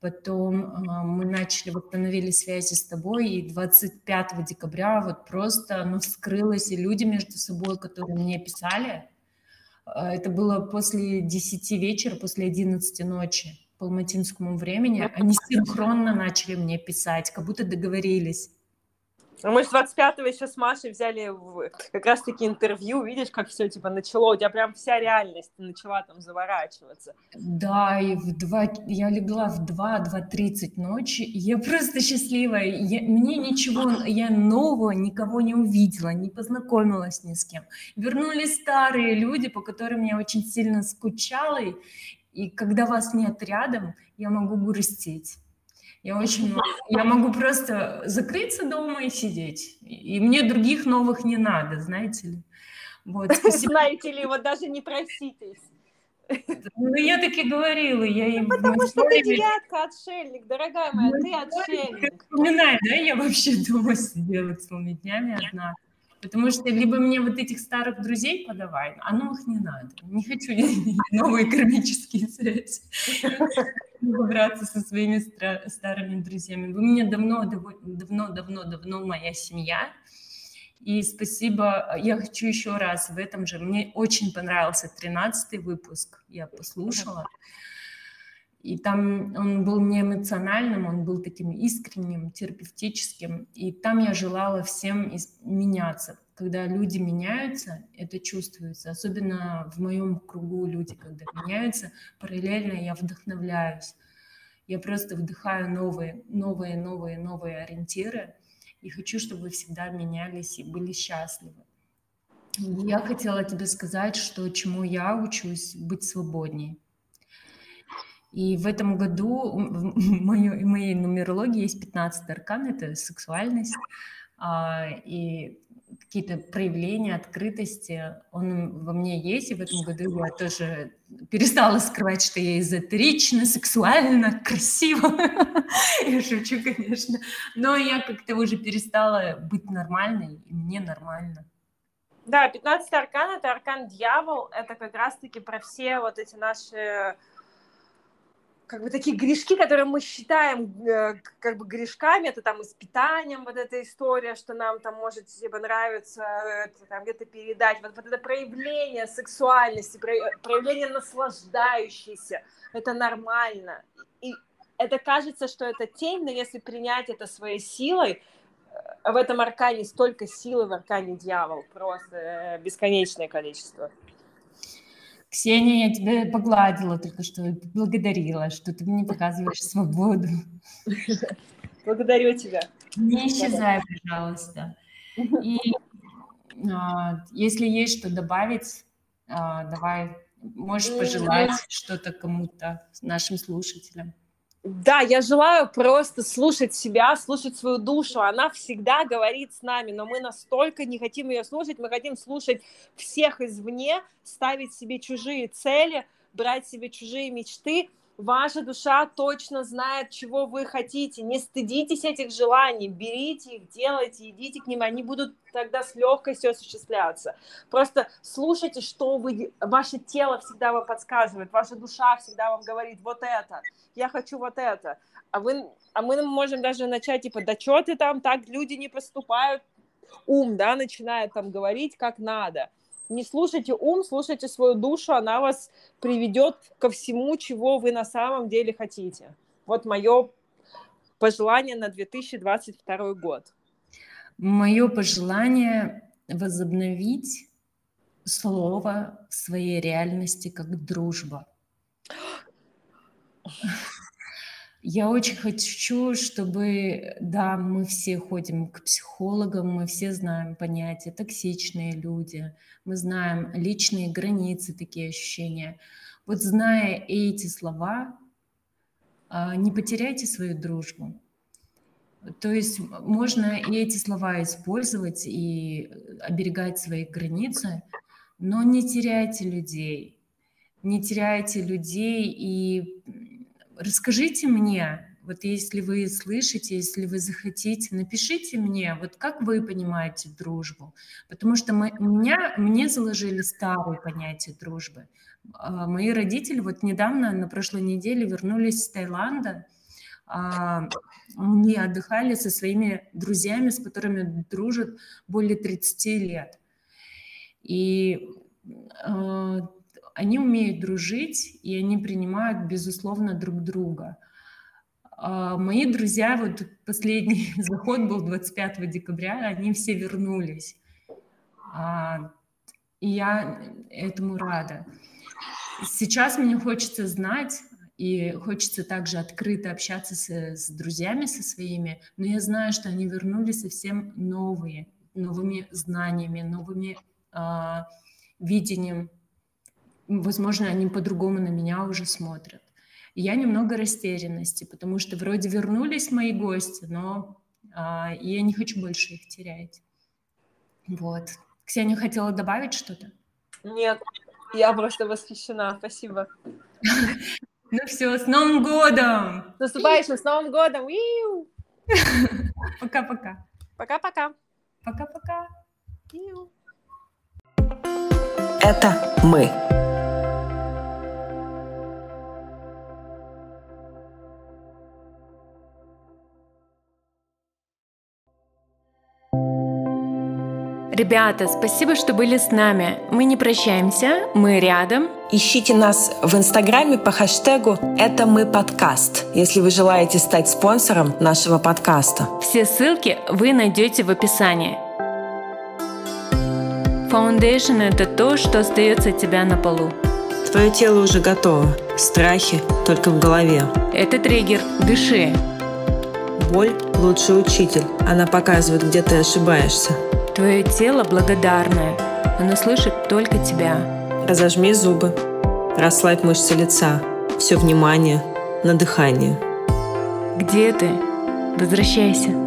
Потом э, мы начали, восстановили связи с тобой, и 25 декабря вот просто оно вскрылось, и люди между собой, которые мне писали, а, это было после 10 вечера, после 11 ночи по алматинскому времени. Они синхронно начали мне писать, как будто договорились. Ну, мы с 25-го еще с Машей взяли в, как раз-таки интервью, видишь, как все типа начало, у тебя прям вся реальность начала там заворачиваться. Да, и в 2, я легла в 2-2.30 ночи, я просто счастливая, я, мне ничего, я нового никого не увидела, не познакомилась ни с кем. Вернулись старые люди, по которым я очень сильно скучала, и, и когда вас нет рядом, я могу грустить. Я очень, я могу просто закрыться дома и сидеть. И мне других новых не надо, знаете ли. Вот, спасибо. Знаете ли, вот даже не проситесь. Ну, я таки говорила, я им... Ну, потому что ты девятка, отшельник, дорогая моя, ты отшельник. Вспоминай, да, я вообще дома сидела целыми днями одна. Потому что либо мне вот этих старых друзей подавай, а новых не надо. Не хочу новые кармические связи. Побраться со своими старыми друзьями. Вы мне давно, давно, давно, давно моя семья. И спасибо. Я хочу еще раз в этом же. Мне очень понравился 13 выпуск. Я послушала. И там он был не эмоциональным, он был таким искренним, терапевтическим. И там я желала всем меняться. Когда люди меняются, это чувствуется. Особенно в моем кругу люди, когда меняются, параллельно я вдохновляюсь. Я просто вдыхаю новые, новые, новые, новые ориентиры. И хочу, чтобы вы всегда менялись и были счастливы. Я хотела тебе сказать, что чему я учусь быть свободнее и в этом году в моей, в моей нумерологии есть 15 аркан, это сексуальность, а, и какие-то проявления открытости, он во мне есть, и в этом году я тоже перестала скрывать, что я эзотерична, сексуальна, красиво. Я шучу, конечно. Но я как-то уже перестала быть нормальной, и мне нормально. Да, 15 аркан — это аркан дьявол, это как раз-таки про все вот эти наши как бы такие грешки, которые мы считаем э, как бы грешками, это там и с питанием, вот эта история, что нам там может типа нравиться это, там где-то передать, вот, вот это проявление сексуальности, проявление наслаждающейся, это нормально. И это кажется, что это тень, но если принять это своей силой, э, в этом аркане столько силы в аркане дьявол, просто э, бесконечное количество. Ксения, я тебя погладила только что, благодарила, что ты мне показываешь свободу. Благодарю тебя. Не исчезай, пожалуйста. И а, если есть что добавить, а, давай, можешь пожелать что-то кому-то, нашим слушателям. Да, я желаю просто слушать себя, слушать свою душу. Она всегда говорит с нами, но мы настолько не хотим ее слушать, мы хотим слушать всех извне, ставить себе чужие цели, брать себе чужие мечты. Ваша душа точно знает, чего вы хотите. Не стыдитесь этих желаний, берите их, делайте, идите к ним, они будут тогда с легкостью осуществляться. Просто слушайте, что вы, ваше тело всегда вам подсказывает, ваша душа всегда вам говорит вот это, я хочу вот это. А, вы, а мы можем даже начать, типа, да что ты там, так люди не поступают. Ум, да, начинает там говорить, как надо не слушайте ум, слушайте свою душу, она вас приведет ко всему, чего вы на самом деле хотите. Вот мое пожелание на 2022 год. Мое пожелание возобновить слово в своей реальности как дружба. Я очень хочу, чтобы, да, мы все ходим к психологам, мы все знаем понятие токсичные люди, мы знаем личные границы, такие ощущения. Вот зная эти слова, а, не потеряйте свою дружбу. То есть можно и эти слова использовать и оберегать свои границы, но не теряйте людей, не теряйте людей и расскажите мне, вот если вы слышите, если вы захотите, напишите мне, вот как вы понимаете дружбу. Потому что мы, меня, мне заложили старые понятия дружбы. А, мои родители вот недавно, на прошлой неделе, вернулись из Таиланда. А, они отдыхали со своими друзьями, с которыми дружат более 30 лет. И а, они умеют дружить, и они принимают, безусловно, друг друга. А мои друзья, вот последний заход был 25 декабря, они все вернулись. А, и я этому рада. Сейчас мне хочется знать, и хочется также открыто общаться с, с друзьями со своими, но я знаю, что они вернулись совсем новые, новыми знаниями, новыми э, видением возможно, они по-другому на меня уже смотрят. И я немного растерянности, потому что вроде вернулись мои гости, но а, я не хочу больше их терять. Вот. Ксения хотела добавить что-то? Нет, я просто восхищена. Спасибо. Ну все, с Новым годом! С наступающим, с Новым годом! Пока-пока. Пока-пока. Пока-пока. Это мы. Ребята, спасибо, что были с нами. Мы не прощаемся, мы рядом. Ищите нас в Инстаграме по хэштегу «Это мы подкаст», если вы желаете стать спонсором нашего подкаста. Все ссылки вы найдете в описании. Foundation – это то, что остается от тебя на полу. Твое тело уже готово. Страхи только в голове. Это триггер. Дыши. Боль – лучший учитель. Она показывает, где ты ошибаешься. Твое тело благодарное. Оно слышит только тебя. Разожми зубы. Расслабь мышцы лица. Все внимание на дыхание. Где ты? Возвращайся.